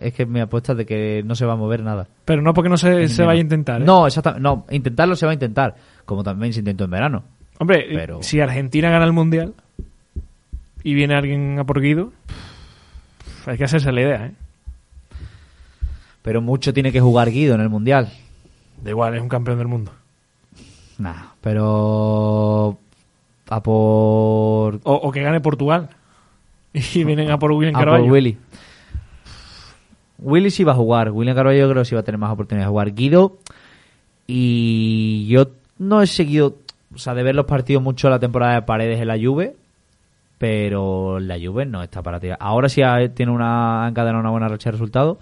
Es que me apuesta de que no se va a mover nada. Pero no porque no se, se vaya a intentar. ¿eh? No, exactamente. No, intentarlo se va a intentar, como también se intentó en verano. Hombre, si Argentina gana el mundial y viene alguien a por Guido hay que hacerse la idea, ¿eh? Pero mucho tiene que jugar Guido en el Mundial. Da igual, es un campeón del mundo. Nah, pero... A por... O, que gane Portugal. [laughs] Y vienen a por William Carvalho. A por Willy. Willy sí va a jugar. William Carvalho creo que sí va a tener más oportunidades de jugar. Guido... Y yo no he seguido... O sea, de ver los partidos mucho la temporada de Paredes en la Juve pero la Juve no está para tirar. Ahora sí tiene una encadenado una buena racha de resultados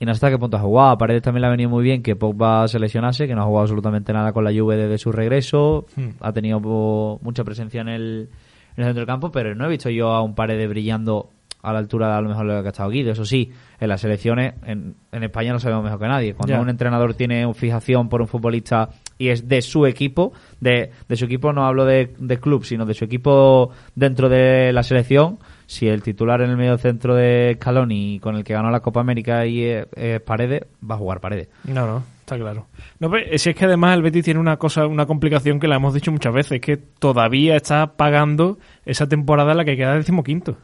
y no sé hasta qué punto ha jugado. A Paredes también le ha venido muy bien que Pogba se lesionase, que no ha jugado absolutamente nada con la Juve desde su regreso. Hmm. Ha tenido mucha presencia en el, en el centro del campo, pero no he visto yo a un Paredes brillando a la altura de a lo mejor lo que ha estado Guido. Eso sí, en las selecciones en, España lo sabemos mejor que nadie. Cuando un entrenador tiene fijación por un futbolista y es de su equipo, de, de su equipo no hablo de, de, club, sino de su equipo dentro de la selección, si el titular en el medio centro de Scaloni con el que ganó la Copa América y es, Paredes, va a jugar Paredes. No, no, está claro. No, si es que además el Betis tiene una cosa, una complicación que la hemos dicho muchas veces, que todavía está pagando esa temporada en la que queda decimoquinto.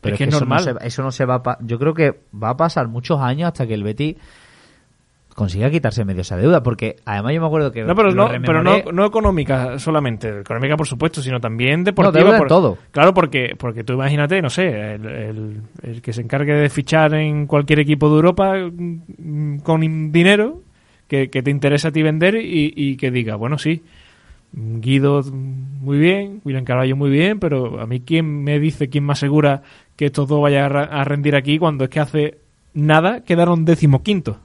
Pero es que, es normal. Eso no, se, va a Yo creo que va a pasar muchos años hasta que el Betis consiga quitarse medio esa deuda, porque además yo me acuerdo que... No, pero, no, pero no, económica solamente, económica por supuesto, sino también deportiva. por, todo. Claro, porque, porque tú imagínate, no sé, el, el, que se encargue de fichar en cualquier equipo de Europa mm, con dinero que, te interesa a ti vender y, y que diga, bueno, sí, Guido muy bien, William Carvalho muy bien, pero a mí quién me dice, quién me asegura que estos dos vayan a rendir aquí cuando es que hace nada quedaron décimo quinto.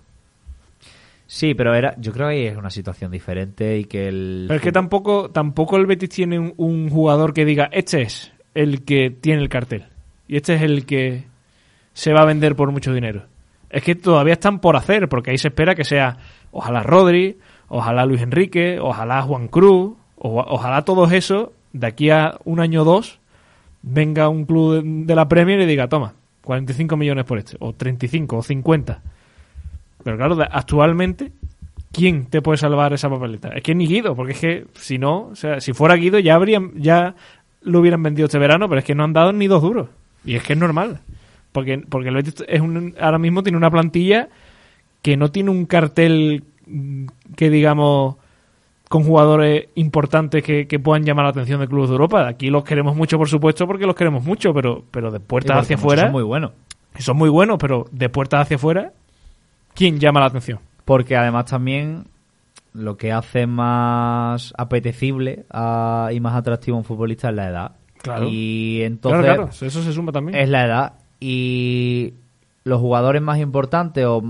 Sí, pero era, yo creo que es una situación diferente y que el. Pero es que tampoco, tampoco el Betis tiene un, jugador que diga, este es el que tiene el cartel y este es el que se va a vender por mucho dinero. Es que todavía están por hacer, porque ahí se espera que sea ojalá Rodri, ojalá Luis Enrique, ojalá Juan Cruz, o, ojalá todos esos, de aquí a un año o dos, venga un club de, la Premier y diga, toma, 45 millones por este, o 35, o 50. Pero claro, actualmente, ¿quién te puede salvar esa papeleta? Es que ni Guido, porque es que si no, o sea, si fuera Guido ya habrían, ya lo hubieran vendido este verano, pero es que no han dado ni dos duros. Y es que es normal. Porque, porque el Betis es un, ahora mismo tiene una plantilla que no tiene un cartel que digamos con jugadores importantes que, puedan llamar la atención del club de Europa. Aquí los queremos mucho, por supuesto, porque los queremos mucho, pero, pero de puertas hacia afuera. Son muy buenos. Son muy buenos, pero de puertas hacia afuera, ¿quién llama la atención? Porque además también lo que hace más apetecible y más atractivo a un futbolista es la edad. Claro. Y entonces. eso se suma también. Es la edad. Y los jugadores más importantes o,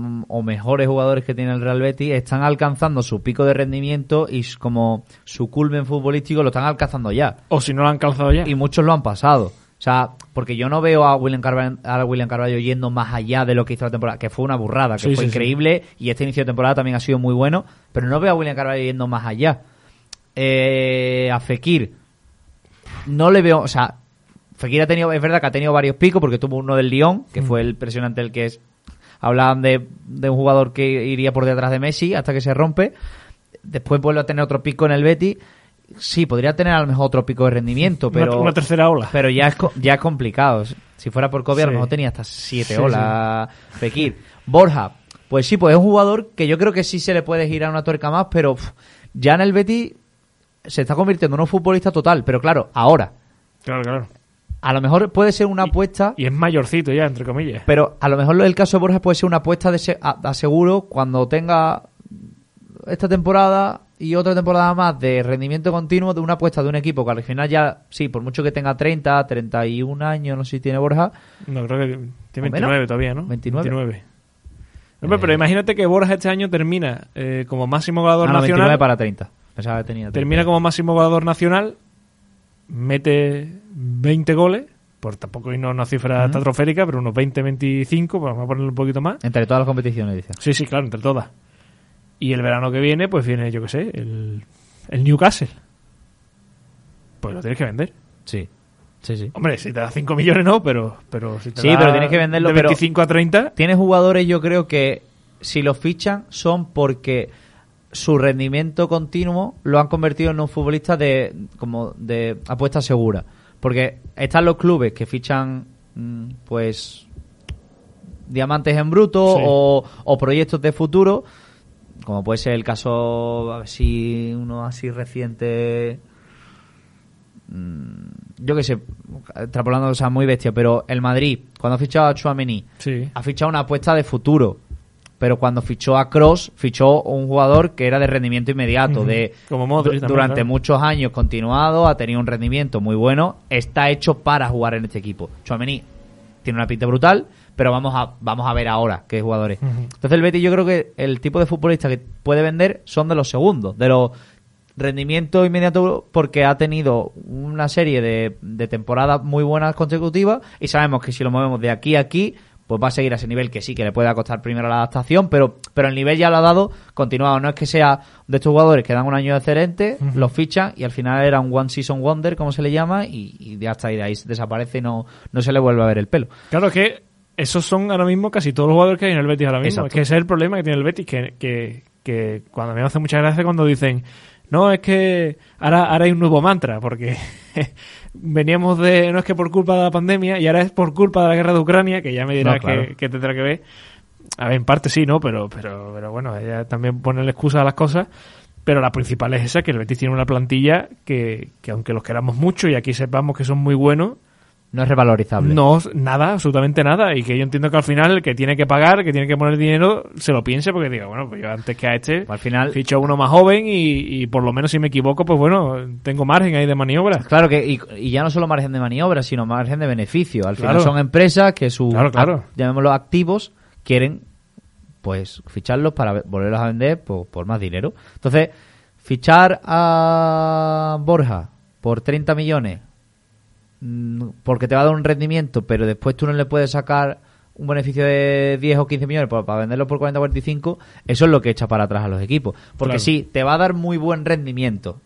mejores jugadores que tiene el Real Betis están alcanzando su pico de rendimiento y como su culmen futbolístico lo están alcanzando ya. O si no lo han alcanzado ya. Y muchos lo han pasado. O sea, porque yo no veo a William Carvalho, a William Carvalho yendo más allá de lo que hizo la temporada, que fue una burrada, que fue increíble y este inicio de temporada también ha sido muy bueno, pero no veo a William Carvalho yendo más allá. Eh, a Fekir, no le veo, o sea, Fekir ha tenido, es verdad que ha tenido varios picos porque tuvo uno del Lyon, que mm. fue el presionante el que es hablaban de, de un jugador que iría por detrás de Messi hasta que se rompe. Después vuelve a tener otro pico en el Betis. Sí, podría tener a lo mejor otro pico de rendimiento, [laughs] pero. Una, tercera ola. Pero ya es, ya es complicado. Si fuera por Kobe, a lo mejor tenía hasta siete olas. Fekir. Borja, pues sí, pues es un jugador que yo creo que sí se le puede girar una tuerca más, pero ya en el Betis se está convirtiendo en un futbolista total. Pero claro, ahora. Claro, claro. A lo mejor puede ser una apuesta. Y es mayorcito ya, entre comillas. Pero a lo mejor el caso de Borja puede ser una apuesta de aseguro cuando tenga esta temporada y otra temporada más de rendimiento continuo de una apuesta de un equipo que al final ya, sí, por mucho que tenga 30, 31 años, no sé si tiene Borja. No, creo que tiene 29 todavía, ¿no? 29. 29. pero imagínate que Borja este año termina eh, como máximo goleador ah, nacional. 29 para 30. Pensaba que tenía Termina como máximo goleador nacional, mete 20 goles, por tampoco irnos una cifra uh pero unos 20, 25, pues vamos a ponerlo un poquito más. Entre todas las competiciones, dice. Sí, sí, claro, entre todas. Y el verano que viene, pues viene, yo qué sé, el, el Newcastle. Pues lo tienes que vender. Sí. Sí, sí. Hombre, si te da 5 millones no, pero, pero si te sí, pero tienes que venderlo. De 25 a 30. Tienes jugadores, yo creo que si los fichan son porque su rendimiento continuo lo han convertido en un futbolista de como de apuesta segura. Porque están los clubes que fichan, mm, pues, diamantes en bruto o, o proyectos de futuro como puede ser el caso, a ver si uno así reciente, mm, yo qué sé, extrapolando cosas muy bestia, pero el Madrid, cuando ha fichado a Chouameni, ha fichado una apuesta de futuro. Pero cuando fichó a Cross, fichó un jugador que era de rendimiento inmediato, de Como durante muchos años continuado, ha tenido un rendimiento muy bueno, está hecho para jugar en este equipo. Chouameni tiene una pinta brutal, pero vamos a, vamos a ver ahora qué jugadores. Entonces el Betis yo creo que el tipo de futbolista que puede vender son de los segundos, de los rendimientos inmediatos porque ha tenido una serie de, de temporadas muy buenas consecutivas y sabemos que si lo movemos de aquí a aquí pues va a seguir a ese nivel que sí que le puede costar primero la adaptación, pero, pero el nivel ya lo ha dado continuado. No es que sea de estos jugadores que dan un año excelente, los fichan y al final era un one season wonder, como se le llama, y, y ya está, y de ahí desaparece y no, no se le vuelve a ver el pelo. Claro que esos son ahora mismo casi todos los jugadores que hay en el Betis ahora mismo. Es que ese es el problema que tiene el Betis, que, que, que cuando me hace mucha gracia cuando dicen, no, es que ahora, ahora hay un nuevo mantra, porque [laughs] veníamos de, no es que por culpa de la pandemia, y ahora es por culpa de la guerra de Ucrania, que ya me dirá que, tendrá que ver. A ver, en parte sí, ¿no? Pero, pero, pero bueno, ella también pone la excusa a las cosas. Pero la principal es esa, que el Betis tiene una plantilla que, que aunque los queramos mucho y aquí sepamos que son muy buenos, no es revalorizable. No, nada, absolutamente nada. Y que yo entiendo que al final el que tiene que pagar, que tiene que poner dinero, se lo piense porque digo, bueno, pues yo antes que a este, al final ficho a uno más joven y, por lo menos si me equivoco, pues bueno, tengo margen ahí de maniobra. Claro que, y, ya no solo margen de maniobra, sino margen de beneficio. Al final son empresas que sus, claro, llamémoslo activos, quieren pues ficharlos para volverlos a vender por, por más dinero. Entonces, fichar a Borja por 30 millones porque te va a dar un rendimiento, pero después tú no le puedes sacar un beneficio de 10 o 15 millones para, venderlo por 40 o 45, eso es lo que echa para atrás a los equipos. Porque sí, te va a dar muy buen rendimiento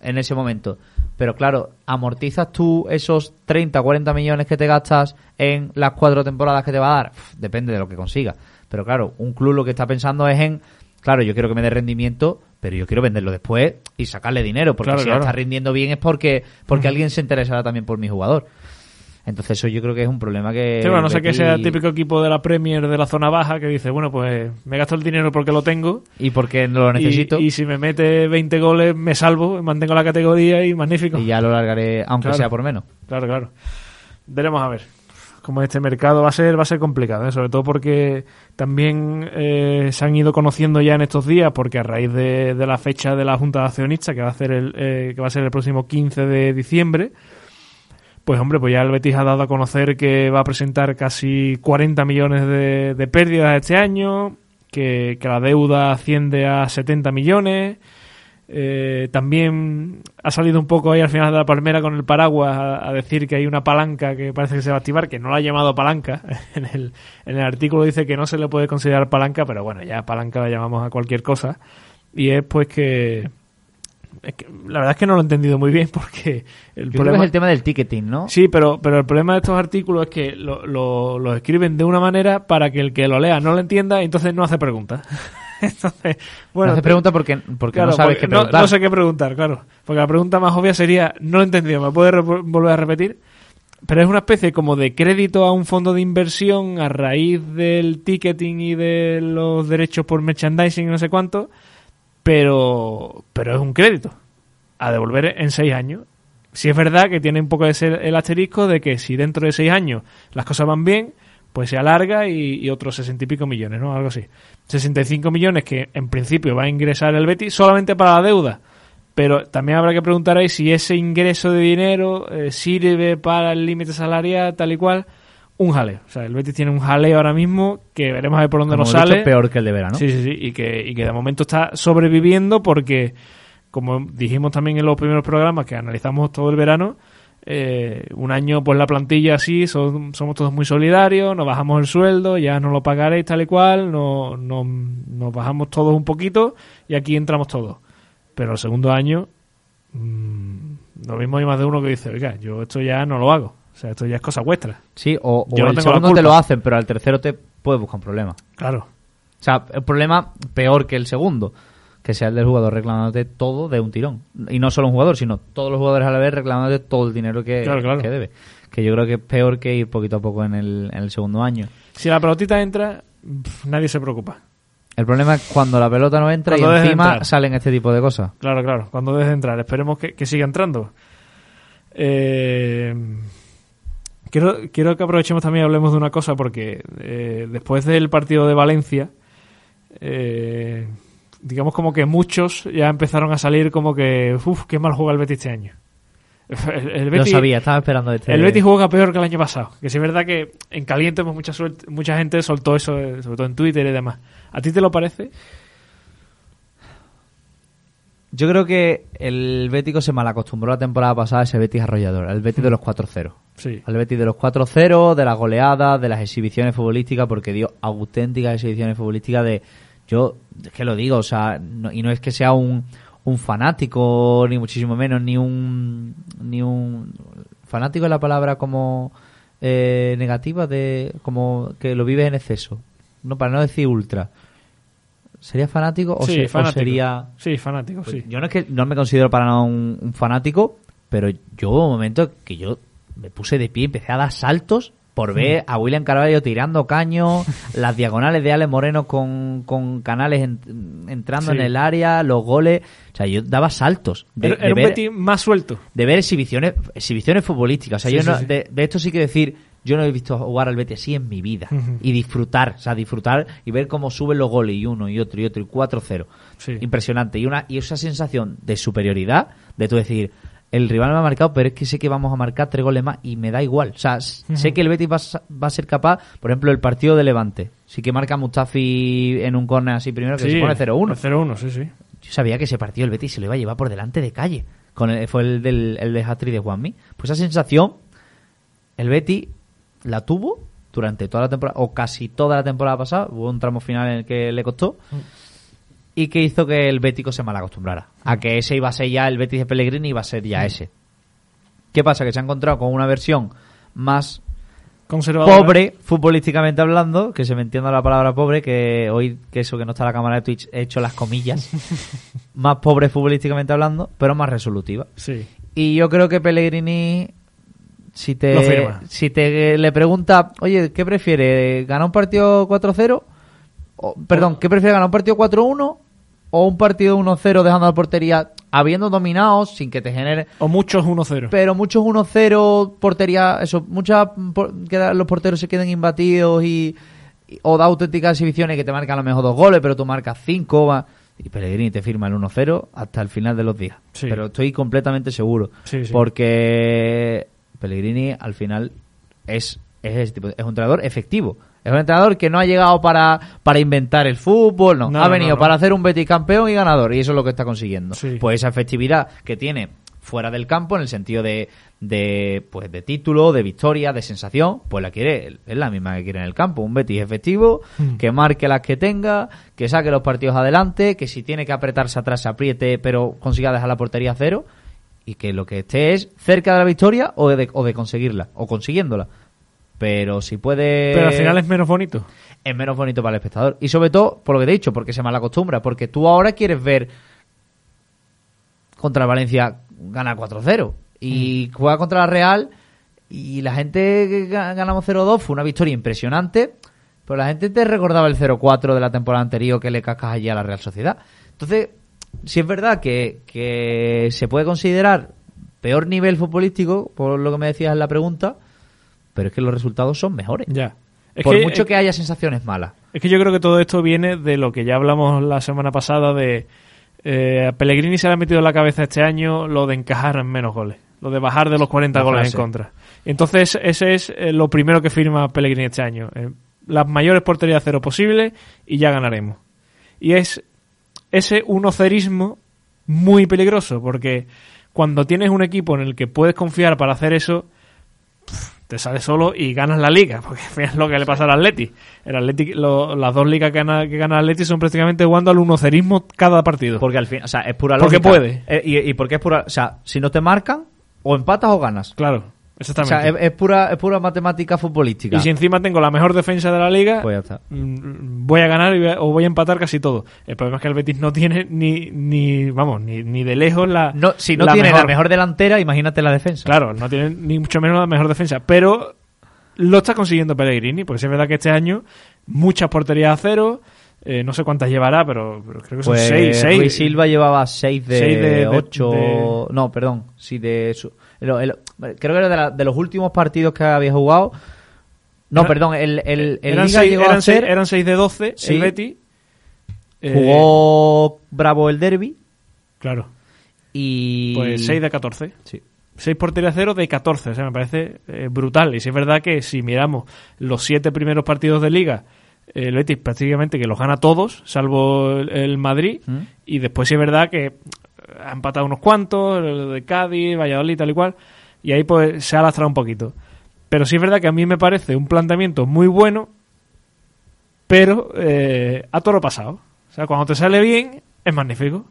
en ese momento, pero claro, amortizas tú esos 30 o 40 millones que te gastas en las cuatro temporadas que te va a dar, depende de lo que consigas. Pero claro, un club lo que está pensando es en, claro, yo quiero que me dé rendimiento, pero yo quiero venderlo después y sacarle dinero, porque si está rindiendo bien es porque, porque alguien se interesará también por mi jugador. Entonces eso yo creo que es un problema que... Sí, bueno, no sé que sea el típico equipo de la Premier de la zona baja que dice, bueno, pues me gasto el dinero porque lo tengo. Y porque no lo necesito. Y, si me mete 20 goles me salvo, mantengo la categoría y magnífico. Y ya lo largaré, aunque sea por menos. Claro, claro. Veremos a ver como este mercado va a ser va a ser complicado, ¿eh? sobre todo porque también eh, se han ido conociendo ya en estos días, porque a raíz de, la fecha de la Junta de Accionistas, que va a ser el eh, que va a ser el próximo 15 de diciembre, pues hombre, pues ya el Betis ha dado a conocer que va a presentar casi 40 millones de, pérdidas este año, que la deuda asciende a 70 millones eh, también ha salido un poco ahí al final de la palmera con el paraguas a, decir que hay una palanca que parece que se va a activar, que no la ha llamado palanca. [laughs] En el, en el artículo dice que no se le puede considerar palanca, pero bueno, ya palanca la llamamos a cualquier cosa. Y es pues que, la verdad es que no lo he entendido muy bien porque el problema es el tema del ticketing, ¿no? Sí, pero, pero el problema de estos artículos es que lo, lo, escriben de una manera para que el que lo lea no lo entienda y entonces no hace preguntas. [laughs] [laughs] entonces, bueno, no hace preguntas porque, porque no sabes qué preguntar. No, sé qué preguntar, claro. Porque la pregunta más obvia sería, no lo he entendido, ¿me puedes volver a repetir? Pero es una especie como de crédito a un fondo de inversión a raíz del ticketing y de los derechos por merchandising y no sé cuánto, pero, pero es un crédito a devolver en seis años. Si es verdad que tiene un poco de ser el asterisco de que si dentro de seis años las cosas van bien, pues se alarga y, otros sesenta y pico millones, ¿no? Algo así. 65 millones que en principio va a ingresar el Betis solamente para la deuda pero también habrá que preguntar ahí si ese ingreso de dinero eh, sirve para el límite salarial, tal y cual. Un jaleo. O sea, el Betis tiene un jaleo ahora mismo que veremos a ver por dónde nos sale. peor que el de verano. Sí, sí, sí. Y que, y que de momento está sobreviviendo porque, como dijimos también en los primeros programas que analizamos todo el verano, eh, un año pues la plantilla así, somos todos muy solidarios, nos bajamos el sueldo, ya no lo pagaréis tal y cual, no, nos bajamos todos un poquito y aquí entramos todos. Pero el segundo año, mmm, lo mismo hay más de uno que dice, oiga, yo esto ya no lo hago. O sea, esto ya es cosa vuestra. Sí, o, o el segundo te lo hacen, pero al tercero te puedes buscar un problema. Claro. O sea, el problema peor que el segundo, que sea el del jugador reclamándote todo de un tirón. Y no solo un jugador, sino todos los jugadores a la vez reclamándote todo el dinero que, que debe. Que yo creo que es peor que ir poquito a poco en el, en el segundo año. Si la pelotita entra, nadie se preocupa. El problema es cuando la pelota no entra y encima salen este tipo de cosas. Claro, claro, cuando dejes de entrar. Esperemos que, siga entrando. Eh, quiero, quiero que aprovechemos también y hablemos de una cosa, porque eh, después del partido de Valencia, eh, digamos como que muchos ya empezaron a salir como que, uff, qué mal juega el Betis este año. [laughs] El, Lo sabía, estaba esperando este. El Betis juega peor que el año pasado. Que si es verdad que en caliente pues mucha, mucha gente soltó eso, sobre todo en Twitter y demás. ¿A ti te lo parece? Yo creo que el Bético se malacostumbró la temporada pasada a ese Betis arrollador, al Betis de los 4-0. Sí. Al Betis de los 4-0, de las goleadas, de las exhibiciones futbolísticas, porque dio auténticas exhibiciones futbolísticas de... Yo, es que lo digo, o sea, y no es que sea un, un fanático, ni muchísimo menos, ni un... Ni un fanático es la palabra como eh, negativa, de como que lo vives en exceso no para no decir ultra. ¿Sería fanático o, sería...? Sí, fanático, pues sí. Yo no es que no me considero para nada un, fanático, pero yo hubo un momento que yo me puse de pie y empecé a dar saltos por ver a William Carvalho tirando caño, [laughs] las diagonales de Ale Moreno con, con canales entrando en el área, los goles. O sea, yo daba saltos. De, era, un más suelto. De ver exhibiciones, exhibiciones futbolísticas. O sea, yo de, de, esto sí que decir, yo no he visto jugar al Betis así en mi vida. Y disfrutar, o sea, disfrutar y ver cómo suben los goles y uno y otro y otro y 4-0. Impresionante. Y, una, y esa sensación de superioridad, de tú decir, el rival me ha marcado, pero es que sé que vamos a marcar tres goles más y me da igual. O sea, sé que el Betis va, a ser capaz, por ejemplo, el partido de Levante. Sí que marca Mustafi en un córner así primero, que se pone 0-1. 0-1, sí, sí. Yo sabía que ese partido el Betis se lo iba a llevar por delante de calle. Con fue el, del, el de Hatri de Juanmi. Pues esa sensación, el Betis la tuvo durante toda la temporada, o casi toda la temporada pasada, hubo un tramo final en el que le costó, y que hizo que el Bético se malacostumbrara, a que ese iba a ser ya el Betis de Pellegrini, iba a ser ya ese. ¿Qué pasa? Que se ha encontrado con una versión más pobre, futbolísticamente hablando, que se me entienda la palabra pobre, que hoy, que eso que no está la cámara de Twitch, he hecho las comillas, [laughs] más pobre futbolísticamente hablando, pero más resolutiva. Sí. Y yo creo que Pellegrini si te, si te le pregunta, oye, ¿qué prefiere? ¿Ganar un partido 4-0? Perdón, ¿qué prefiere ganar un partido 4-1 o un partido 1-0 dejando la portería habiendo dominado sin que te genere... O muchos 1-0. Pero muchos 1-0, portería, eso, muchas que los porteros se queden imbatidos y, o da auténticas exhibiciones que te marcan a lo mejor dos goles, pero tú marcas cinco, y Pellegrini te firma el 1-0 hasta el final de los días. Pero estoy completamente seguro. porque Pellegrini al final es, es, es un entrenador efectivo. Es un entrenador que no ha llegado para, para inventar el fútbol, no. ha venido para hacer un Betis campeón y ganador, y eso es lo que está consiguiendo. Pues esa efectividad que tiene fuera del campo en el sentido de, de, pues, de título, de victoria, de sensación, pues la quiere, es la misma que quiere en el campo. Un Betis efectivo, hmm. que marque las que tenga, que saque los partidos adelante, que si tiene que apretarse atrás se apriete, pero consiga dejar la portería cero, y que lo que esté es cerca de la victoria o de, o de conseguirla, o consiguiéndola. Pero si puede... Pero al final es menos bonito. Es menos bonito para el espectador. Y sobre todo, por lo que te he dicho, porque se mal acostumbra, porque tú ahora quieres ver contra Valencia gana 4-0 y mm. juega contra la Real y la gente ganamos 0-2 fue una victoria impresionante, pero la gente te recordaba el 0-4 de la temporada anterior que le cascas allí a la Real Sociedad. Entonces, si es verdad que, que se puede considerar peor nivel futbolístico, por lo que me decías en la pregunta, pero es que los resultados son mejores. Ya. por mucho que haya sensaciones malas. Es que yo creo que todo esto viene de lo que ya hablamos la semana pasada de eh, a Pellegrini se le ha metido en la cabeza este año lo de encajar en menos goles, lo de bajar de los 40 goles en contra. Entonces, ese es eh, lo primero que firma Pellegrini este año. Eh, las mayores porterías cero posibles y ya ganaremos. Y es ese unocerismo muy peligroso, porque cuando tienes un equipo en el que puedes confiar para hacer eso, te sales solo y ganas la liga, [laughs] porque es lo que le pasa al Atleti. El Atleti las dos ligas que gana, que gana el Atleti son prácticamente jugando al unocerismo cada partido. Porque al fin, o sea, es pura lógica. Porque puede. Eh, y, y porque es pura, o sea, si no te marcan, o empatas o ganas. Claro. Exactamente. O sea, es, pura, es pura matemática futbolística. Y si encima tengo la mejor defensa de la liga, pues mm, voy a ganar o voy a empatar casi todo. El problema es que el Betis no tiene ni, ni vamos, ni, ni de lejos la. No, si no tiene la mejor delantera, imagínate la defensa. Claro, no tiene ni mucho menos la mejor defensa. Pero lo está consiguiendo Pellegrini, porque es verdad que este año muchas porterías a cero. Eh, no sé cuántas llevará, pero, creo que son pues seis, seis. Silva llevaba seis de, ocho. No, perdón. Sí, de. Su creo que era de, los últimos partidos que había jugado. No, perdón, el, el, eran, Liga seis, eran, seis, eran de 12, el Betty. Jugó Bravo el Derby. Claro. Y... Pues 6 de 14. Sí. 6 porterías 0 de 14. O sea, me parece eh, brutal. Y si es verdad que si miramos los 7 primeros partidos de Liga, el Betis prácticamente que los gana todos, salvo el, Madrid. ¿Mm? Y después sí es verdad que ha empatado unos cuantos, el de Cádiz, Valladolid, tal y cual, y ahí pues se ha lastrado un poquito. Pero sí es verdad que a mí me parece un planteamiento muy bueno, pero eh, a toro pasado. O sea, cuando te sale bien, es magnífico.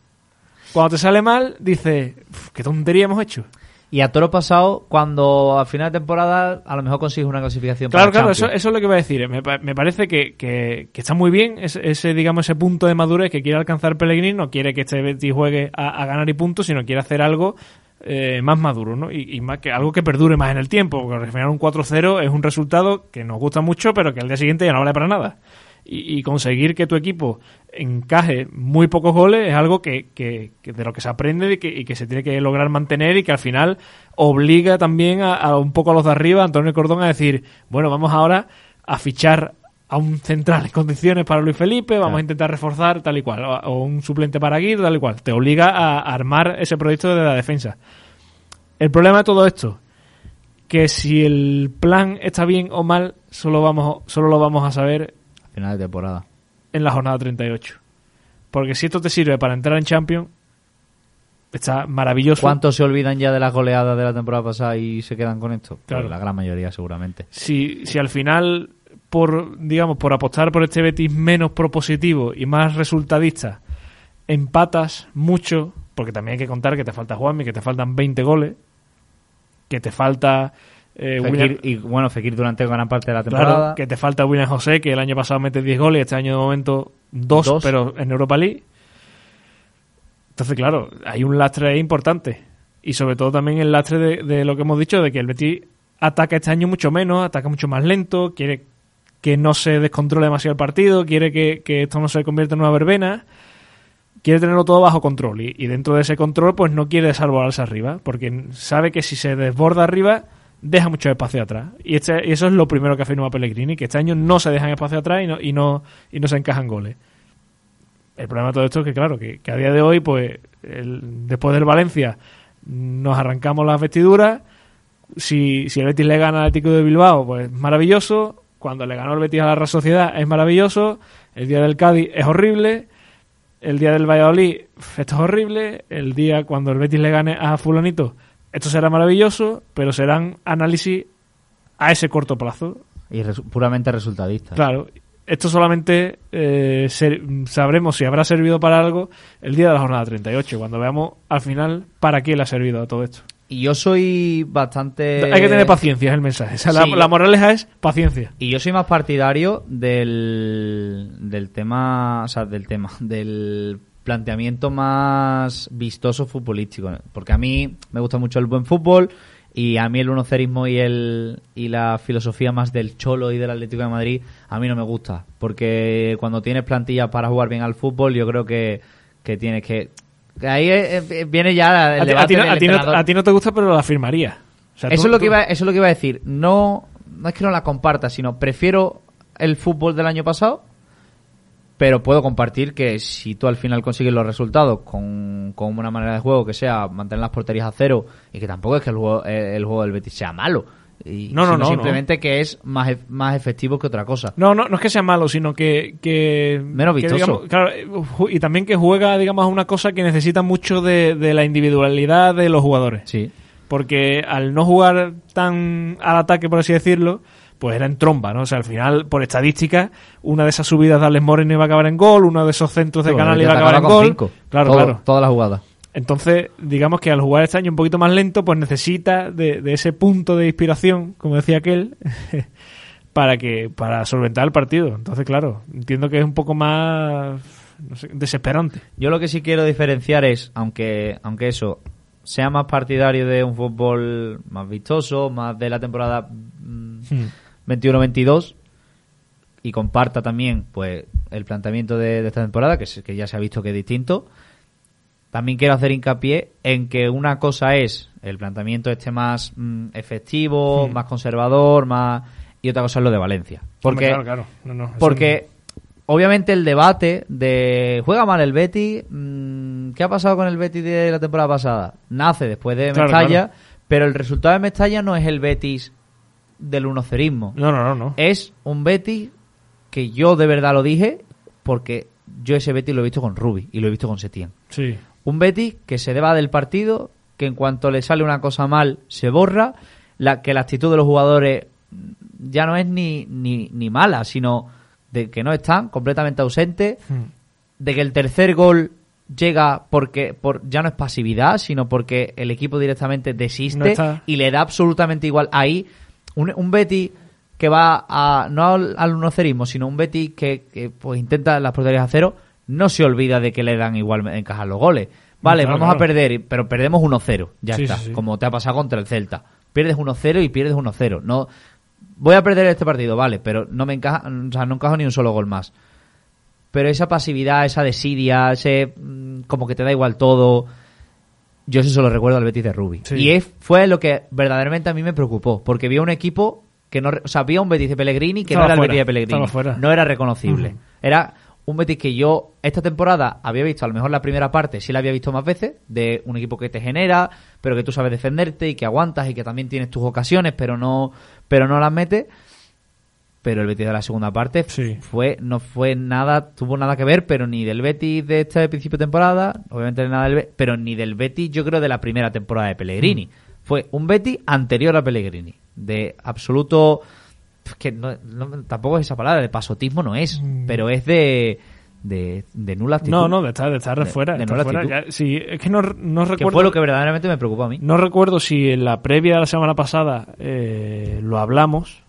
Cuando te sale mal, dices, qué tontería hemos hecho. Y a toro pasado, cuando a final de temporada a lo mejor consigues una clasificación Claro, claro, eso, eso, es lo que voy a decir. Me, me parece que, que, está muy bien ese, digamos, ese punto de madurez que quiere alcanzar Pellegrini. No quiere que este Betis juegue a, ganar y puntos, sino quiere hacer algo eh, más maduro, ¿no? Y, más que algo que perdure más en el tiempo. Porque al final un 4-0 es un resultado que nos gusta mucho, pero que al día siguiente ya no vale para nada y, conseguir que tu equipo encaje muy pocos goles es algo que, que, de lo que se aprende y que, y que, se tiene que lograr mantener y que al final obliga también a, un poco a los de arriba, Antonio Cordón, a decir, bueno, vamos ahora a fichar a un central en condiciones para Luis Felipe, vamos a intentar reforzar tal y cual, o, un suplente para Guido, tal y cual. Te obliga a, armar ese proyecto de la defensa. El problema de todo esto, que si el plan está bien o mal, solo, vamos, solo lo vamos a saber Final de temporada. En la jornada 38. Porque si esto te sirve para entrar en Champions, está maravilloso. ¿Cuántos se olvidan ya de las goleadas de la temporada pasada y se quedan con esto? Pues claro. la gran mayoría, seguramente. Si, si al final, por digamos, por apostar por este Betis menos propositivo y más resultadista, empatas mucho, porque también hay que contar que te falta Juanmi, que te faltan 20 goles, que te falta eh, y bueno, Fekir durante gran parte de la temporada. que te falta William José, que el año pasado mete 10 goles y este año de momento 2, pero en Europa League. Entonces, claro, hay un lastre importante. Y sobre todo también el lastre de, lo que hemos dicho, de que el Betis ataca este año mucho menos, ataca mucho más lento, quiere que no se descontrole demasiado el partido, quiere que, esto no se convierta en una verbena, quiere tenerlo todo bajo control. Y, y dentro de ese control, pues no quiere desarbolarse arriba, porque sabe que si se desborda arriba deja mucho espacio atrás. Y, este, y eso es lo primero que afirma Pellegrini, que este año no se dejan espacio atrás y no, y no, y no se encajan goles. El problema de todo esto es que, claro, que, a día de hoy, pues, después del Valencia, nos arrancamos las vestiduras. Si, si el Betis le gana al Atlético de Bilbao, pues maravilloso. Cuando le ganó el Betis a la Real Sociedad es maravilloso. El día del Cádiz es horrible. el día del Valladolid, esto es horrible, el día cuando el Betis le gane a fulanito, esto será maravilloso, pero serán análisis a ese corto plazo. Y puramente resultadistas. Claro, esto solamente eh, sabremos si habrá servido para algo el día de la jornada 38, cuando veamos al final para qué le ha servido a todo esto. Y yo soy bastante... Hay que tener paciencia, es el mensaje. la, la, moraleja es paciencia. Y yo soy más partidario del, del tema, o sea, del tema, del planteamiento más vistoso futbolístico. Porque a mí me gusta mucho el buen fútbol y a mí el unocerismo y, el, y la filosofía más del Cholo y del Atlético de Madrid a mí no me gusta. Porque cuando tienes plantilla para jugar bien al fútbol, yo creo que, que tienes que... Ahí viene ya el debate a ti, no, a, ti no, te gusta, pero lo afirmaría. eso, es lo que iba, eso es lo que iba a decir. No, no es que no la comparta, sino prefiero el fútbol del año pasado pero puedo compartir que si tú al final consigues los resultados con, una manera de juego que sea mantener las porterías a cero y que tampoco es que el juego, el juego del Betis sea malo. Y, no, no, no. Simplemente que es más, más efectivo que otra cosa. No, no, no es que sea malo, sino que. que Menos vistoso. claro, y también que juega, digamos, una cosa que necesita mucho de, de la individualidad de los jugadores. Sí. Porque al no jugar tan al ataque, por así decirlo, pues era en tromba, ¿no? O sea, al final, por estadística, una de esas subidas de Alex Moreno iba a acabar en gol, uno de esos centros de canal iba a acabar en gol. Claro, claro. Toda la jugada. Entonces, digamos que al jugar este año un poquito más lento, pues necesita de, ese punto de inspiración, como decía aquel, [laughs] para que para solventar el partido. Entonces, claro, entiendo que es un poco más desesperante. Yo lo que sí quiero diferenciar es, aunque aunque eso sea más partidario de un fútbol más vistoso, más de la temporada mm, hmm. 21-22 y comparta también pues el planteamiento de, esta temporada, que, que ya se ha visto que es distinto. También quiero hacer hincapié en que una cosa es el planteamiento este más mm, efectivo, más conservador, más y otra cosa es lo de Valencia. Porque, claro, claro. porque obviamente el debate de juega mal el Betty, mm, ¿qué ha pasado con el Betis de la temporada pasada? Nace después de Mestalla, pero el resultado de Mestalla no es el Betis del unocerismo. No, no, no, no. Es un Betis que yo de verdad lo dije porque yo ese Betis lo he visto con Rubi y lo he visto con Setién. Sí. Un Betis que se deba del partido, que en cuanto le sale una cosa mal se borra, la, que la actitud de los jugadores ya no es ni, ni, ni mala, sino de que no están completamente ausentes, hmm. de que el tercer gol llega porque por, ya no es pasividad, sino porque el equipo directamente desiste y le da absolutamente igual ahí un, un Betty que va a, no al, al unocerismo, sino un Betty que, pues intenta las porterías a cero, no se olvida de que le dan igual encajar los goles. Vale, vamos a perder, pero perdemos 1-0, ya está, como te ha pasado contra el Celta. Pierdes 1-0 y pierdes 1-0. No, voy a perder este partido, vale, pero no me encaja, o sea, no encajo ni un solo gol más. Pero esa pasividad, esa desidia, ese mm, como que te da igual todo, yo eso se lo recuerdo al Betis de Rubi. Y fue lo que verdaderamente a mí me preocupó, porque vi un equipo que no, o sea, había un Betis de Pellegrini que no era el Betis de Pellegrini, no era reconocible. Era un Betis que yo esta temporada había visto, a lo mejor la primera parte sí la había visto más veces, de un equipo que te genera, pero que tú sabes defenderte y que aguantas y que también tienes tus ocasiones, pero no, pero no las metes. Pero el Betis de la segunda parte fue, no fue nada, tuvo nada que ver, pero ni del Betis de este principio de temporada, obviamente nada del pero ni del Betis, yo creo, de la primera temporada de Pellegrini. Mm. Fue un Betis anterior a Pellegrini, de absoluto que no, tampoco es esa palabra, de pasotismo no es, mm. pero es de, de, nula actitud. No, no, de estar, de estar fuera. De, sí, es que no, no recuerdo. Que fue lo que verdaderamente me preocupó a mí. No recuerdo si en la previa de la semana pasada eh, lo hablamos,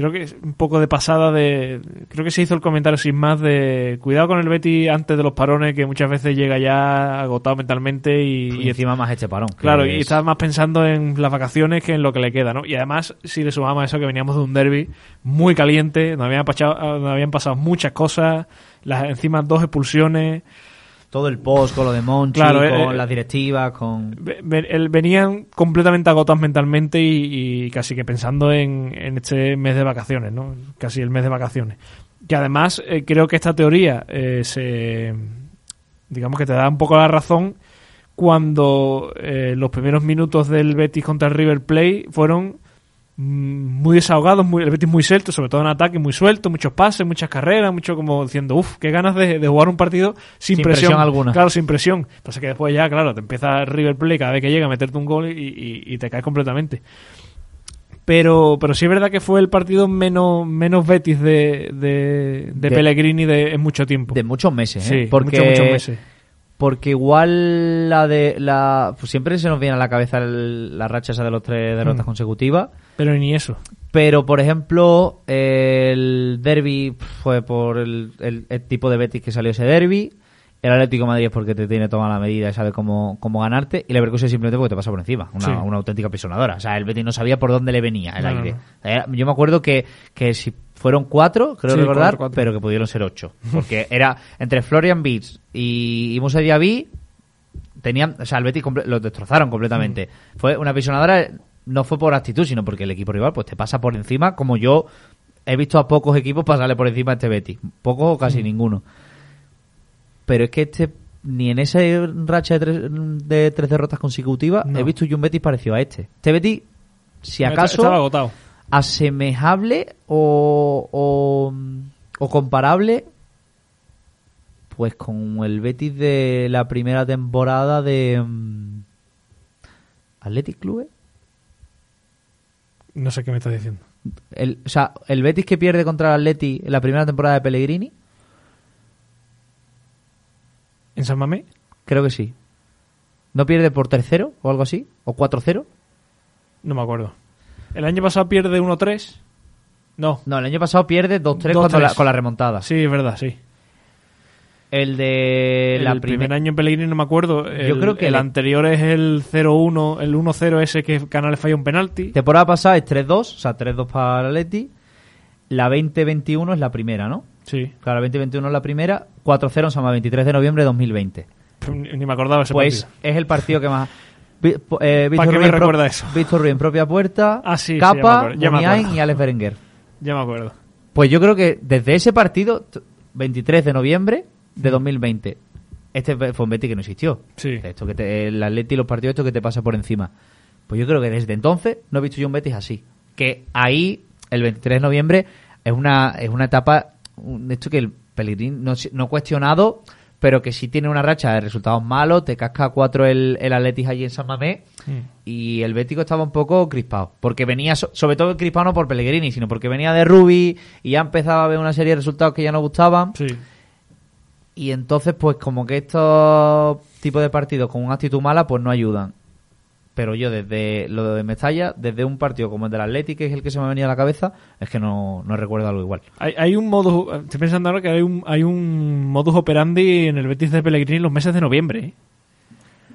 creo que es un poco de pasada de creo que se hizo el comentario sin más de cuidado con el Betty antes de los parones que muchas veces llega ya agotado mentalmente y, encima más este parón claro y está más pensando en las vacaciones que en lo que le queda no y además si le sumamos eso que veníamos de un derby muy caliente donde habían pasado, habían pasado muchas cosas las encima dos expulsiones todo el post con lo de Monchi, con eh, las directivas, con... Venían completamente agotados mentalmente y, casi que pensando en, este mes de vacaciones, ¿no? Casi el mes de vacaciones. Que además eh, creo que esta teoría eh, se... digamos que te da un poco la razón cuando los primeros minutos del Betis contra el River Plate fueron muy desahogados, muy, el Betis muy suelto, sobre todo en ataque, muy suelto, muchos pases, muchas carreras, mucho como diciendo, uff, qué ganas de, de, jugar un partido sin, Sin presión. presión alguna. Claro, sin presión. Pasa que después ya, claro, te empieza River Plate cada vez que llega a meterte un gol y, y- y te caes completamente. Pero, pero sí es verdad que fue el partido menos, menos Betis de, de, de De- Pellegrini de, en mucho tiempo. De muchos meses, sí, ¿eh? Porque, muchos, muchos meses. Porque igual la de la pues siempre se nos viene a la cabeza el- la racha esa de los tres derrotas Mm. consecutivas. Pero ni eso. Pero, por ejemplo, el derby fue por el, el- el tipo de Betis que salió ese derby. El Atlético de Madrid es porque te tiene toda la medida y sabe cómo, cómo ganarte. Y el Leverkusen simplemente porque te pasa por encima. Una, Sí. una auténtica pisonadora. O sea, el Betis no sabía por dónde le venía el No, aire. no. Era- yo me acuerdo que, que si fueron cuatro, creo Sí, recordar, cuatro, cuatro. pero que pudieron ser ocho. Porque era entre Florian Beats y, y Musa Diaby, tenían, o sea, el Betis comple- lo destrozaron completamente. Mm. Fue una pisonadora, no fue por actitud, sino porque el equipo rival pues te pasa por encima, como yo he visto a pocos equipos pasarle por encima a este Betis, pocos o Mm. casi ninguno. Pero es que este ni en esa racha de tres, de tres derrotas consecutivas No. he visto yo un Betis parecido a este. Este Betis, si acaso Estaba agotado. Asemejable o, o, o comparable pues con el Betis de la primera temporada de mm, Athletic Club No sé qué me estás diciendo. el, o sea el Betis que pierde contra el Atleti en la primera temporada de Pellegrini ¿En San Mamé? creo que sí no pierde por tercero o algo así o 4-0 No me acuerdo. ¿El año pasado pierde 1-3? No. no el año pasado pierde 2-3 2-3. con la, remontada Sí, es verdad, sí. el de el la primer primera año en Pellegrini no me acuerdo. El, creo que el anterior es el 0-1, el 1-0 ese que Canales falla un penalti. Temporada pasada es 3-2, o sea, 3-2 para el Atleti. La 2021 es la primera, ¿no? Sí. Claro, la 2021 es la primera. 4-0 en Sama, 23 de noviembre de 2020. Ni, me acordaba ese Pues partido. es el partido que más... [laughs] Eh, Víctor pro- recuerda eso? Víctor Ruiz en propia puerta, Ah, sí, sí, Capa, Muniain acuerdo. y Alex Berenguer. Ya me acuerdo. Pues yo creo que desde ese partido, t- 23 de noviembre de 2020, este fue un Betis que no existió. Sí. Esto que te, el Atleti y los partidos esto que te pasa por encima. Pues yo creo que desde entonces no he visto yo un Betis así. Que ahí, el 23 de noviembre, es una, es una etapa, un- esto que el Pellegrini no, no cuestionado, pero que sí tiene una racha de resultados malos, te casca a cuatro el, el Atletis allí en San Mamés, Mm. y el Bético estaba un poco crispado. Porque venía, so- sobre todo crispado no por Pellegrini, sino porque venía de Rubi y ya empezaba a ver una serie de resultados que ya no gustaban. Sí. Y entonces, pues como que estos tipos de partidos con una actitud mala, pues no ayudan. Pero yo desde lo de Mestalla, desde un partido como el del Atlético, que es el que se me venía a la cabeza, es que no, no recuerdo algo igual. Hay, hay un modus, estoy pensando ahora que hay un, hay un modus operandi en el Betis de Pellegrini en los meses de noviembre. ¿eh?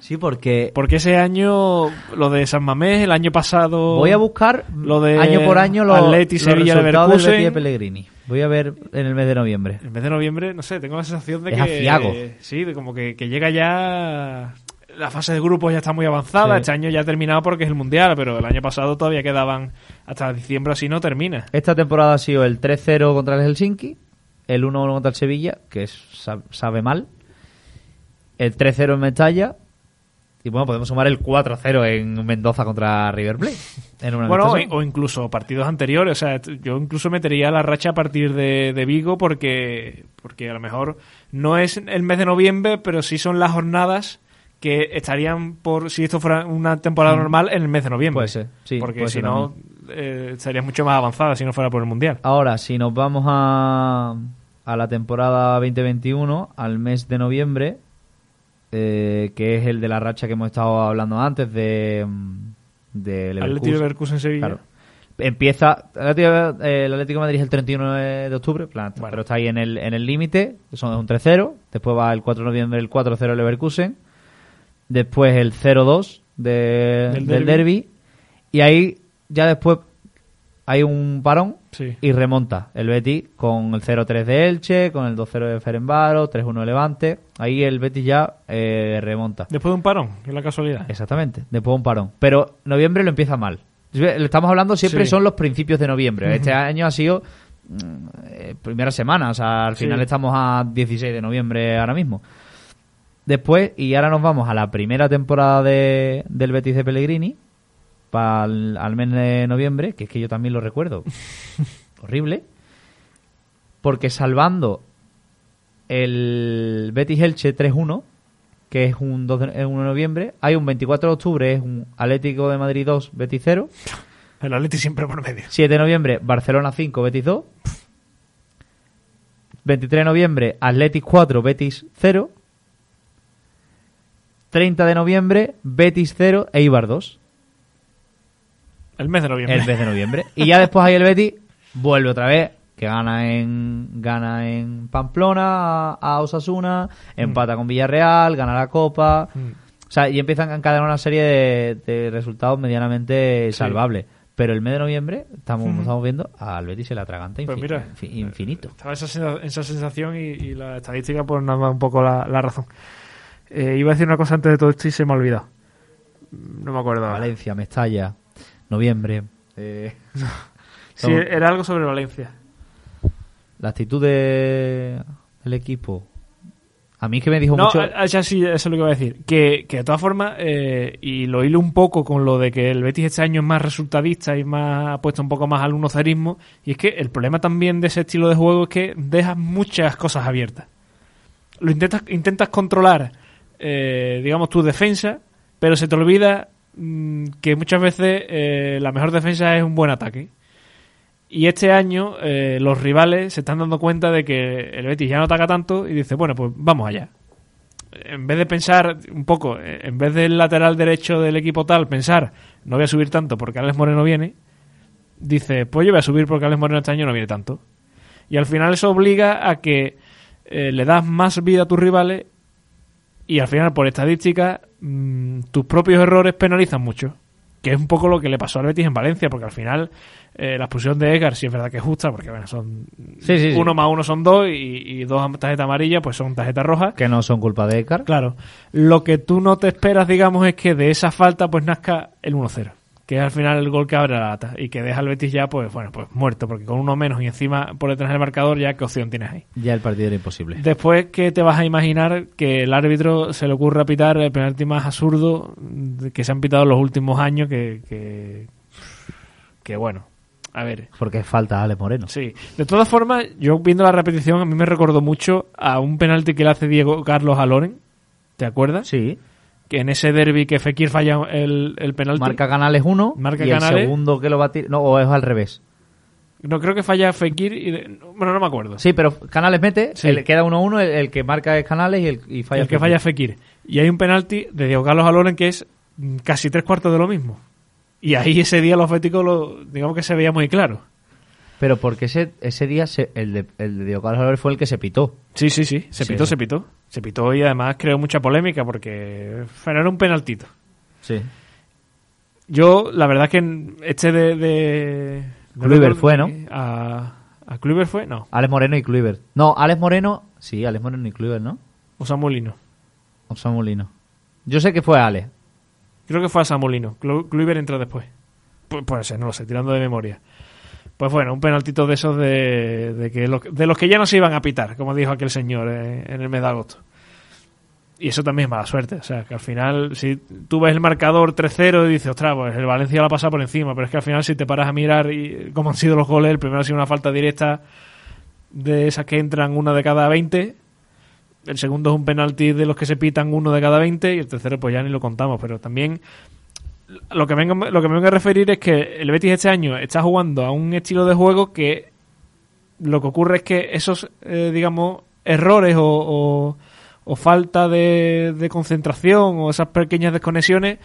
Sí, porque Porque ese año, lo de San Mamés, el año pasado... voy a buscar lo de año por año los, Atleti, los Sevilla, resultados del. Betis de Pellegrini. Voy a ver en el mes de noviembre. En vez de noviembre, no sé, tengo la sensación de Es que... aciago. Sí, de como que, que llega ya... La fase de grupos ya está muy avanzada. Sí. Este año ya ha terminado porque es el Mundial, pero el año pasado todavía quedaban hasta diciembre así no termina. Esta temporada ha sido el 3-0 contra el Helsinki, el 1-1 contra el Sevilla, que es, sab- sabe mal, el 3-0 en Mestalla, y bueno, podemos sumar el 4-0 en Mendoza contra River Plate. En una Bueno, o, o incluso partidos anteriores. O sea, yo incluso metería la racha a partir de, de Vigo porque, porque a lo mejor no es el mes de noviembre, pero sí son las jornadas que estarían por, si esto fuera una temporada normal, en el mes de noviembre. Mm. Puede ser, sí, Porque si no, eh, estaría mucho más avanzada si no fuera por el Mundial. Ahora, si nos vamos a, a la temporada 2021, al mes de noviembre, eh, que es el de la racha que hemos estado hablando antes de, mm, de Leverkusen. Leverkusen Sevilla. Claro. Empieza. el Atlético, eh, el Atlético de Madrid es el 31 de octubre, plan, Bueno. pero está ahí en el en el límite. Son un 3-0. Después va el 4 de noviembre el 4-0 el Leverkusen. Después el 0-2 de- Del del, derbi. derby. Y ahí ya después hay un parón Sí. y remonta el Betis con el 0-3 de Elche, con el 2-0 de Ferenbaro, 3-1 de Levante. Ahí el Betis ya eh, remonta. Después de un parón, es la casualidad. Exactamente, después un parón. Pero noviembre lo empieza mal. Estamos hablando siempre Sí. son los principios de noviembre. Este año ha sido mm, eh, primera semana, o sea, al Sí. final estamos a 16 de noviembre ahora mismo. Después, y ahora nos vamos a la primera temporada de, del Betis de Pellegrini, para al mes de noviembre, que es que yo también lo recuerdo, [laughs] horrible, porque salvando el Betis Elche 3-1, que es un 2 de, 1 de noviembre, hay un 24 de octubre, es un Atlético de Madrid 2, Betis 0. El Atlético siempre por medio. 7 de noviembre, Barcelona 5, Betis 2. 23 de noviembre, Atletic 4, Betis 0. 30 de noviembre, Betis 0, Eibar 2. El mes de noviembre. El mes de noviembre. Y ya después ahí el Betis vuelve otra vez, que gana en gana en Pamplona a, Osasuna, empata con Villarreal, gana la Copa. Mm. O sea, y empiezan a encadenar una serie de, de resultados medianamente Sí. salvables. Pero el mes de noviembre estamos, Ujú. estamos viendo al Betis se la atraganta Pues infin- mira, infi- infinito. Estaba esa, esa sensación y, y la estadística pues nos da un poco la, la razón. Eh, iba a decir una cosa antes de todo esto y se me ha olvidado. No me acuerdo. Valencia, Mestalla, noviembre. eh, [laughs] [laughs] Sí, era algo sobre Valencia. la actitud de- del equipo. A mí es que me dijo No, mucho. a- a- ya sí, eso es lo que iba a decir. Que, que de todas formas, eh, y lo hilo un poco con lo de que el Betis este año es más resultadista y más apuesta un poco más al unocerismo. Y es que el problema también de ese estilo de juego es que dejas muchas cosas abiertas. Lo intentas, intentas controlar, eh, digamos, tu defensa, pero se te olvida mm, que muchas veces eh, la mejor defensa es un buen ataque. Y este año eh, los rivales se están dando cuenta de que el Betis ya no ataca tanto y dice, bueno, pues vamos allá. En vez de pensar un poco, en vez del lateral derecho del equipo tal, pensar, no voy a subir tanto porque Alex Moreno viene, dice, pues yo voy a subir porque Alex Moreno este año no viene tanto. Y al final eso obliga a que le das más vida a tus rivales y al final, por estadística, mm, tus propios errores penalizan mucho. Que es un poco lo que le pasó al Betis en Valencia, porque al final eh, la expulsión de Edgar sí es verdad que es justa, porque bueno, son Sí, sí, sí. uno más uno son dos y, y dos tarjetas amarillas, pues son tarjetas rojas. que no son culpa de Ekar. Claro, lo que tú no te esperas, digamos, es que de esa falta pues nazca el 1-0, que es al final el gol que abre la lata y que deja al Betis ya, pues bueno, pues muerto, porque con uno menos y encima por detrás del marcador, ya qué opción tienes ahí. Ya el partido era imposible. Después, ¿qué te vas a imaginar que el árbitro se le ocurra pitar el penalti más absurdo que se han pitado en los últimos años? Que, que, que bueno, a ver, Porque falta Ale Moreno. sí. De todas formas, yo viendo la repetición, a mí me recordó mucho a un penalti que le hace Diego Carlos a Loren. ¿Te acuerdas? Sí. Que en ese derby que Fekir falla el, el penalti. Marca Canales 1 Marca y Canales. el segundo que lo va a tirar... No, o es al revés. No, creo que falla Fekir y... de- bueno, no me acuerdo. Sí, pero Canales mete, Sí. el- queda 1-1, el, el que marca es Canales y, el, y falla el que falla Fekir. Y hay un penalti de Diego Carlos a Loren que es mm, casi tres cuartos de lo mismo. Y ahí ese día los béticos, lo, digamos que se veía muy claro. Pero porque ese, ese día se- el, de, el de Diego Carlos Álvarez fue el que se pitó. Sí, sí, sí. Se Sí. pitó, se pitó. Se pitó y además creó mucha polémica porque era un penaltito. Sí. Yo, la verdad que en este de... de no fue, ¿no? A, ¿A Kluivert fue? No. Alex Moreno y Kluivert. No, Alex Moreno... Sí, Alex Moreno y Kluivert, ¿no? O Samulino. O Samulino. Yo sé que fue Alex. Creo que fue a Samulino. Clu- Kluivert entró después. Pu- puede ser, no lo sé, tirando de memoria. Pues bueno, un penaltito de esos de, de, que los, de los que ya no se iban a pitar, como dijo aquel señor eh, en el mes de agosto. Y eso también es mala suerte. O sea, que al final, si tú ves el marcador 3-0 y dices, ostras, pues el Valencia la pasa por encima. Pero es que al final, si te paras a mirar y, cómo han sido los goles, el primero ha sido una falta directa de esas que entran una de cada 20. El segundo es un penalti de los que se pitan uno de cada 20. Y el tercero, pues ya ni lo contamos. Pero también lo que, vengo, lo que me vengo a referir es que el Betis este año está jugando a un estilo de juego que lo que ocurre es que esos, eh, digamos, errores o, o- falta de, concentración o esas pequeñas desconexiones,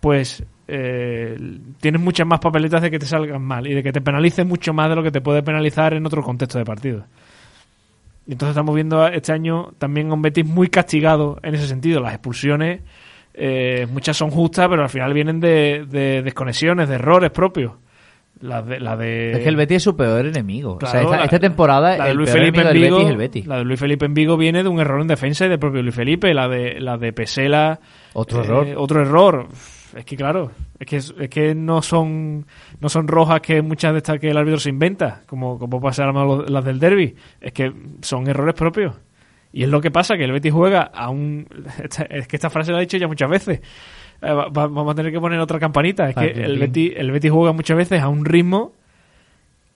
pues eh, tienes muchas más papeletas de que te salgan mal y de que te penalicen mucho más de lo que te puede penalizar en otro contexto de partido. Y entonces estamos viendo este año también a un Betis muy castigado en ese sentido. Las expulsiones, eh, muchas son justas, pero al final vienen de, de desconexiones, de errores propios. La de, la de Es que el Betis es su peor enemigo. o sea, esta, la- esta temporada la de el Luis peor Felipe en del Vigo, Betis es el Betis. La de Luis Felipe en Vigo viene de un error en defensa y del propio Luis Felipe. La de, la de Pesela. Otro eh, error. Otro error. Es que claro, es que, es que no son no son rojas que muchas de estas que el árbitro se inventa, como, como pasa las del derby. Es que son errores propios. Y es lo que pasa, que el Betis juega a un... esta- Es que esta frase la he dicho ya muchas veces. eh, vamos a tener que poner otra campanita. Es que el Betis, el Betis juega muchas veces a un ritmo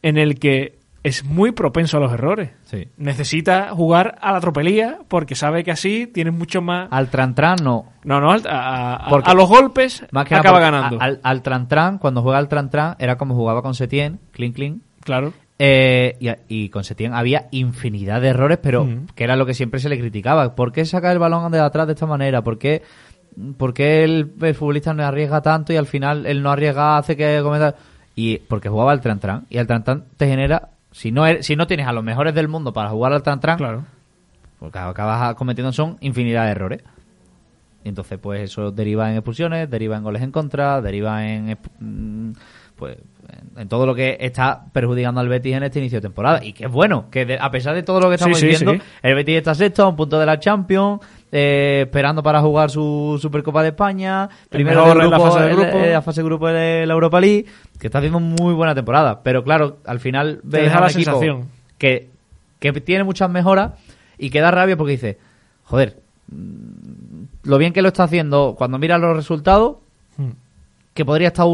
en el que es muy propenso a los errores. Necesita jugar a la tropelía porque sabe que así tiene mucho más... Al trantran no. No, no, a, los golpes más que acaba ganando. Al, al trantran, cuando juega al trantran, era como jugaba con Setien, clean clean. Claro. Eh, y, con Setien había infinidad de errores, pero que era lo que siempre se le criticaba. ¿Por qué saca el balón de atrás de esta manera? ¿Por qué, el, futbolista no arriesga tanto y al final él no arriesga, hace que cometa... Y porque jugaba al tran y el tran te genera... Si no, si no tienes a los mejores del mundo para jugar al tran claro. porque acabas cometiendo son infinidad de errores. Y entonces, pues eso deriva en expulsiones, deriva en goles en contra, deriva en mm, pues en todo lo que está perjudicando al Betis en este inicio de temporada. Y que es bueno, que a pesar de todo lo que estamos diciendo, el Betis está sexto a un punto de la Champions, eh, esperando para jugar su Supercopa de España, primero en la fase de grupo. la fase de grupo de la Europa League, que está haciendo muy buena temporada. Pero claro, al final ves a un equipo que, que tiene muchas mejoras y que da rabia porque dice, joder, mm, lo bien que lo está haciendo cuando mira los resultados, hmm. que podría estar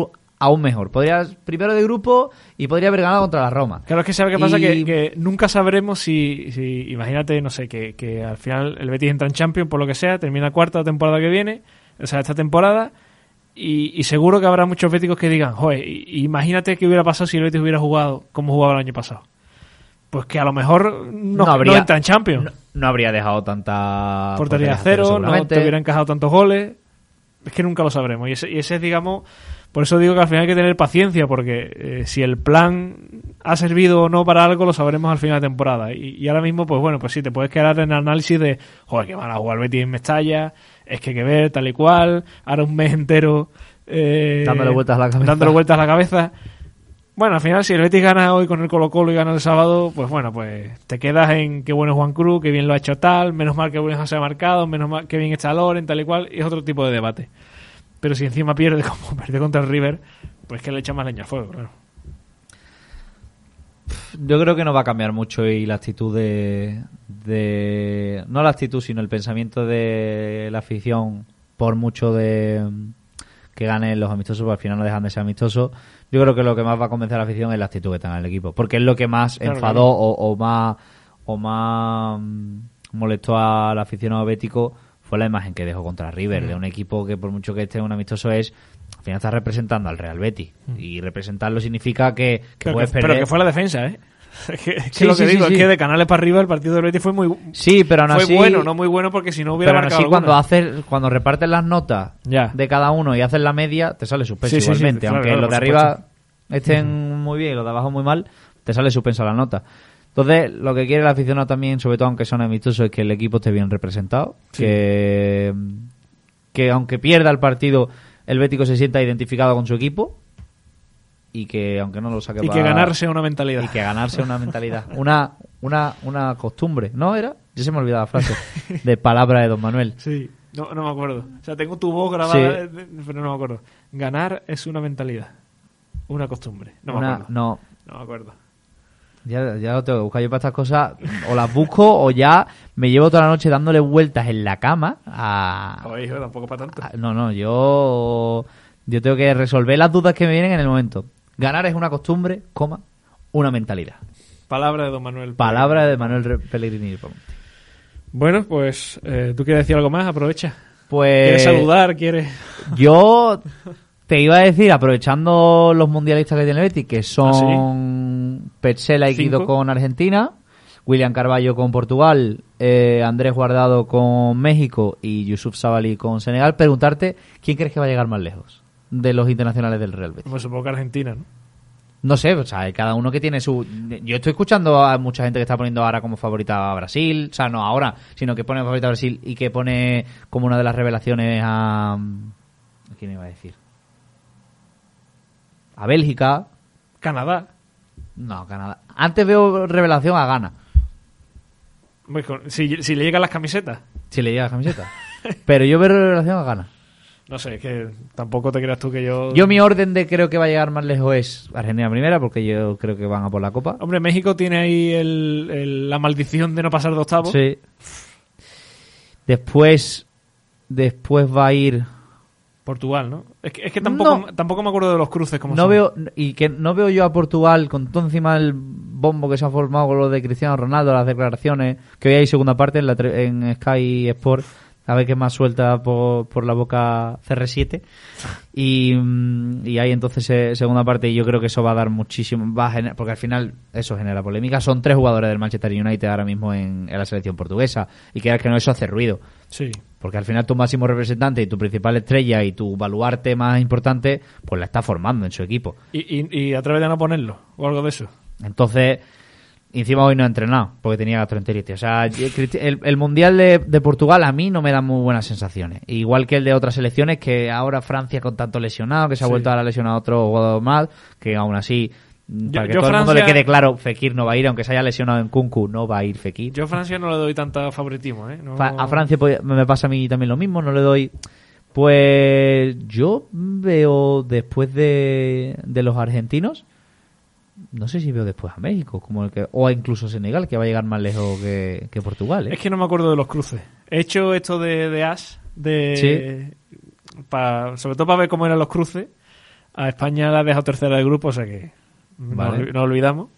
aún mejor. Podría primero de grupo y podría haber ganado contra la Roma. Claro, es que sabe qué pasa, que, nunca sabremos si, si imagínate, no sé, que, que, al final el Betis entra en Champions, por lo que sea, termina cuarta temporada que viene, o sea, esta temporada, y, seguro que habrá muchos béticos que digan, joder, imagínate qué hubiera pasado si el Betis hubiera jugado como jugaba el año pasado. Pues que a lo mejor no, habría, entra en Champions. No, habría dejado tanta... Portería cero, no te hubiera encajado tantos goles. Es que nunca lo sabremos. Y ese, y ese es, digamos, por eso digo que al final hay que tener paciencia, porque eh, si el plan ha servido o no para algo, lo sabremos al final de temporada. Y, ahora mismo, pues bueno, pues sí, te puedes quedar en el análisis de, joder, que van a jugar Betis en Mestalla, es que hay que ver, tal y cual, ahora un mes entero... Eh, dándole vueltas a la cabeza. Dándole vueltas a la cabeza. Bueno, al final, si el Betis gana hoy con el Colo Colo y gana el sábado, pues bueno, pues te quedas en qué bueno es Juan Cruz, qué bien lo ha hecho tal, menos mal que bueno se ha marcado, menos mal que bien está Loren, tal y cual, y es otro tipo de debate. Pero si encima pierde [laughs] como perdió contra el River, pues que le echa más leña al fuego, claro. Yo creo que no va a cambiar mucho y la actitud de, de, No la actitud, sino el pensamiento de la afición, por mucho de que ganen los amistosos, porque al final no dejan de ser amistosos. Yo creo que lo que más va a convencer a la afición es la actitud que tenga el equipo, porque es lo que más enfadó O, más o más mm, molestó al aficionado bético fue la imagen que dejó contra River, de un equipo que por mucho que esté un amistoso es, al final está representando al Real Betis. Y representarlo significa que, pero puedes que, perder. Pero que fue la defensa, ¿eh? Es [laughs] que, lo que digo es que de canales para arriba el partido del Betis fue muy sí pero aún fue bueno no muy bueno porque si no hubiera pero marcado así cuando haces cuando repartes las notas de cada uno y haces la media te sale suspenso igualmente aunque los de arriba estén muy bien y los de abajo muy mal te sale suspensa la nota entonces, lo que quiere el aficionado también, sobre todo aunque son amistosos, es que el equipo esté bien representado. Que, que aunque pierda el partido, el Bético se sienta identificado con su equipo. Y que aunque no lo saque Y que ganarse una mentalidad. Y que ganarse una mentalidad. Una, una, una costumbre. ¿No era? Yo se me olvidaba la frase. [laughs] De palabra de Don Manuel. Sí. No, no me acuerdo. O sea, tengo tu voz grabada, pero no me acuerdo. Ganar es una mentalidad. Una costumbre. No me acuerdo. No. No me acuerdo. Ya, ya lo tengo que buscar yo para estas cosas. O las busco o ya me llevo toda la noche dándole vueltas en la cama a... Oye, hijo, tampoco para tanto. no, no, yo... Yo tengo que resolver las dudas que me vienen en el momento. Ganar es una costumbre, coma, una mentalidad. Palabra de don Manuel. Palabra de Manuel Pellegrini. Bueno, pues eh, tú quieres decir algo más, aprovecha. Pues... ¿Quieres saludar? ¿Quieres...? Yo te iba a decir, aprovechando los mundialistas que tiene Betis, que son ¿Ah, Petzela y Guido con Argentina, William Carballo con Portugal, eh, Andrés Guardado con México y Yusuf Sabali con Senegal, preguntarte quién crees que va a llegar más lejos de los internacionales del Real Betis. Pues supongo que Argentina, ¿no? No sé, o sea, cada uno que tiene su... Yo estoy escuchando a mucha gente que está poniendo ahora como favorita a Brasil, o sea, no ahora, sino que pone favorita a Brasil y que pone como una de las revelaciones a... ¿A quién iba a decir? a Bélgica. Canadá. No, Canadá. Antes veo revelación a Ghana. Si, si le llegan las camisetas. Si le llegan las camisetas. Pero yo veo revelación a Ghana. No sé, que tampoco te creas tú que yo... Yo mi orden de creo que va a llegar más lejos es Argentina primera, porque yo creo que van a por la Copa. Hombre, México tiene ahí el, la maldición de no pasar de octavos. Sí. Después, después va a ir Portugal, ¿no? Es que, es que tampoco, tampoco me acuerdo de los cruces como no veo Y que no veo yo a Portugal con todo encima el bombo que se ha formado con lo de Cristiano Ronaldo, las declaraciones, que hoy hay segunda parte en, la, en Sky Sport a ver qué más suelta por, por la boca CR7 y, mm, y hay entonces segunda parte y yo creo que eso va a dar muchísimo va porque al final eso genera polémica. Son tres jugadores del Manchester United ahora mismo en, la selección portuguesa. Y que que no eso hace ruido. Sí. Porque al final tu máximo representante y tu principal estrella y tu baluarte más importante pues la está formando en su equipo. Y, y, y a través de no ponerlo o algo de eso. Entonces encima hoy no ha entrenado porque tenía gastroenteritis. O sea, el, Mundial de, Portugal a mí no me da muy buenas sensaciones. Igual que el de otras selecciones, que ahora Francia con tanto lesionado, que se ha vuelto a lesionar otro jugador más, que aún así, para que todo el mundo le quede claro, Fekir no va a ir, aunque se haya lesionado en Kunku, no va a ir Fekir. Yo a Francia no le doy tanta favoritismo, ¿eh? A Francia pues, me pasa a mí también lo mismo, no le doy... Pues yo veo después de, de los argentinos no sé si veo después a México, como el que, o incluso Senegal, que va a llegar más lejos que, Portugal. ¿eh? Es que no me acuerdo de los cruces. He hecho esto de, de Ash, de, sobre todo para ver cómo eran los cruces. A España la ha dejado tercera de grupo, o sea que no olvidamos.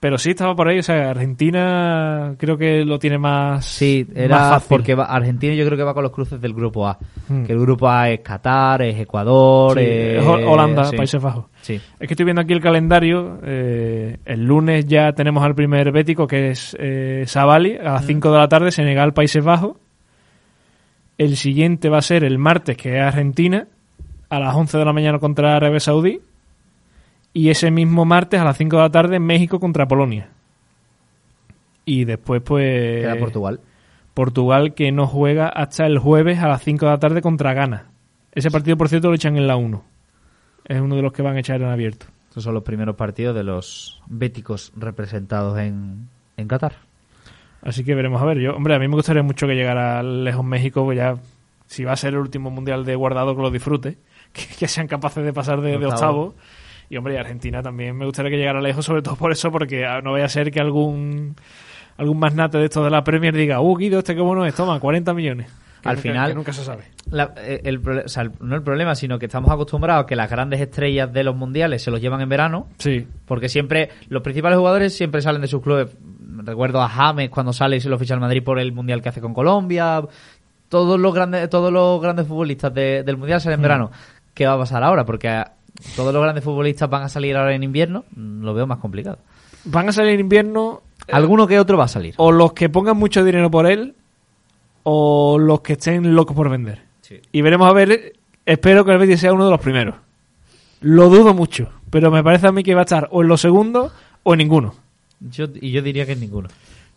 Pero sí estaba por ahí, o sea, Argentina creo que lo tiene más. Sí, era porque Argentina yo creo que va con los cruces del grupo A. Hmm. Que el grupo A es Qatar, es Ecuador, es Holanda, Países Bajos. Sí. Es que estoy viendo aquí el calendario. Eh, el lunes ya tenemos al primer bético que es eh, Savali a las 5 hmm. de la tarde, Senegal, Países Bajos. El siguiente va a ser el martes, que es Argentina, a las 11 de la mañana contra Arabia Saudí y ese mismo martes a las 5 de la tarde México contra Polonia. Y después pues... Queda Portugal. Portugal que no juega hasta el jueves a las 5 de la tarde contra Ghana. Ese partido, por cierto, lo echan en la 1. Es uno de los que van a echar en abierto. Estos son los primeros partidos de los béticos representados en, en Qatar. Así que veremos a ver. Yo, hombre, a mí me gustaría mucho que llegara lejos México, pues ya, si va a ser el último mundial de guardado, que lo disfrute. [laughs] Que, sean capaces de pasar de, de octavo y hombre, Argentina también me gustaría que llegara lejos, sobre todo por eso, porque ah, no vaya a ser que algún algún magnate de estos de la Premier diga, uh, Guido, este qué bueno es, toma, 40 millones. Al final, nunca se sabe. Eh, el, o sea, no el problema, sino que estamos acostumbrados a que las grandes estrellas de los mundiales se los llevan en verano. Sí. Porque siempre, los principales jugadores siempre salen de sus clubes. Recuerdo a James cuando sale y se lo ficha al Madrid por el mundial que hace con Colombia. Todos los grandes, todos los grandes futbolistas del mundial salen en mm. verano. ¿Qué va a pasar ahora? Porque todos los grandes futbolistas van a salir ahora en invierno, mm, lo veo más complicado. Van a salir en invierno. Eh, Alguno que otro va a salir. O los que pongan mucho dinero por él, o los que estén locos por vender. Y veremos a ver. Espero que el Betis sea uno de los primeros. Lo dudo mucho, pero me parece a mí que va a estar o en los segundos o en ninguno. Yo, y yo diría que en ninguno.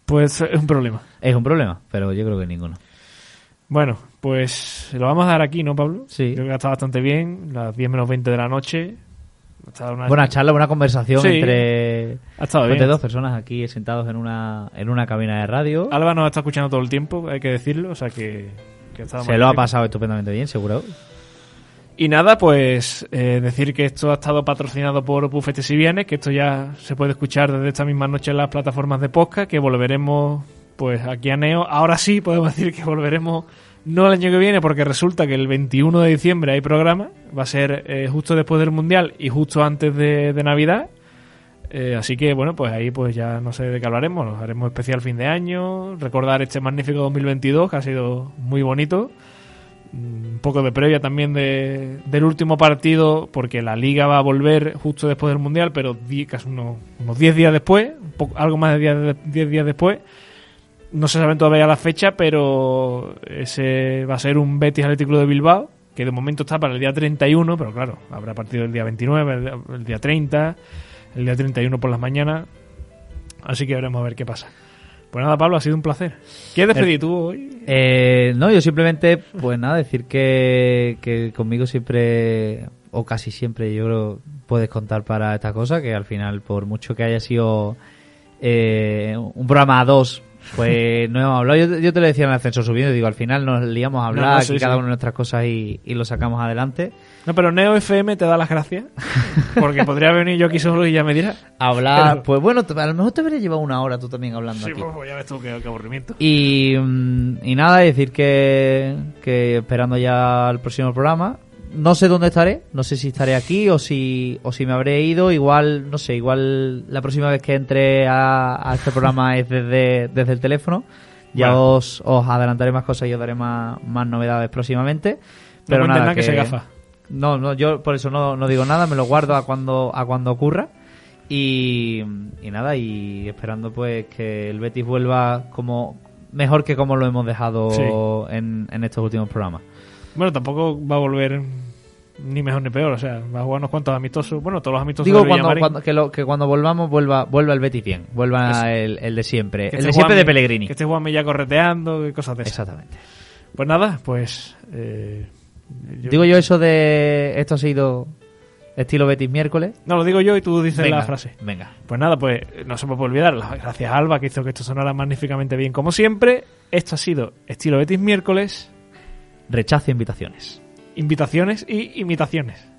Pues es un problema. Es un problema, pero yo creo que en ninguno. Bueno, pues lo vamos a dar aquí, ¿no, Pablo? Sí. Creo que ha estado bastante bien, las 10 menos 20 de la noche. Una... Buena charla, buena conversación entre, dos personas aquí sentados en una, en una cabina de radio. Alba nos está escuchando todo el tiempo, hay que decirlo, o sea que... Se lo ha pasado estupendamente bien, seguro. Y nada, pues eh, decir que esto ha estado patrocinado por Bufetes y Bienes, que esto ya se puede escuchar desde esta misma noche en las plataformas de podcast, que volveremos pues aquí a Neo. Ahora sí podemos [laughs] decir que volveremos no el año que viene, porque resulta que el 21 de diciembre hay programa. Va a ser eh, justo después del Mundial y justo antes de, Navidad. Eh, así que bueno, pues ahí pues ya no sé de qué hablaremos. haremos especial fin de año. Recordar este magnífico 2022 que ha sido muy bonito. Un poco de previa también de, del último partido, porque la liga va a volver justo después del Mundial, pero casi unos, 10 días después, algo más de 10 días después. No se sabe todavía la fecha, pero ese va a ser un Betis Atlético de Bilbao, que de momento está para el día 31, pero claro, habrá partido el día 29, el día 30, el día 31 por las mañanas. Así que veremos a ver qué pasa. Pues nada, Pablo, ha sido un placer. ¿Quieres despedir tú hoy? Eh, no, yo simplemente, pues nada, decir que, que conmigo siempre, o casi siempre, yo creo, puedes contar para esta cosa, que al final, por mucho que haya sido eh, un programa a dos pues no hemos hablado. Yo, te lo decía en el ascensor subiendo, digo, al final nos liamos a hablar cada una de nuestras cosas y, lo sacamos adelante. No, pero Neo FM te da las gracias. Porque podría venir yo aquí solo y ya me dirás. Hablar, pues bueno, a lo mejor te habría llevado una hora tú también hablando sí, aquí. Pues, ya ves tú qué, aburrimiento. Y, mm, y nada, decir que, que esperando ya el próximo programa no sé dónde estaré, no sé si estaré aquí o si, o si me habré ido. Igual, no sé, igual la próxima vez que entre a, este programa es desde, desde el teléfono. Ya os, os adelantaré más cosas y os daré más, más novedades próximamente. Pero no nada, que, se gafa. No, no, yo por eso no, no digo nada, me lo guardo a cuando, a cuando ocurra. Y, y nada, y esperando pues que el Betis vuelva como mejor que como lo hemos dejado en, en estos últimos programas. Bueno, tampoco va a volver ni mejor ni peor, o sea, va a jugar unos cuantos amistosos. Bueno, todos los amistosos Digo cuando, que, lo, que, cuando volvamos vuelva vuelva el Betis bien, vuelva el, el, de siempre, el de siempre de Pellegrini. Que esté jugando ya correteando y cosas de esas. Exactamente. Pues nada, pues... Eh, digo yo eso de... Esto ha sido estilo Betis miércoles. No, lo digo yo y tú dices la frase. Venga. Pues nada, pues no se me puede olvidar. Gracias a Alba que hizo que esto sonara magníficamente bien como siempre. Esto ha sido estilo Betis miércoles. Rechazo invitaciones. Invitaciones y imitaciones.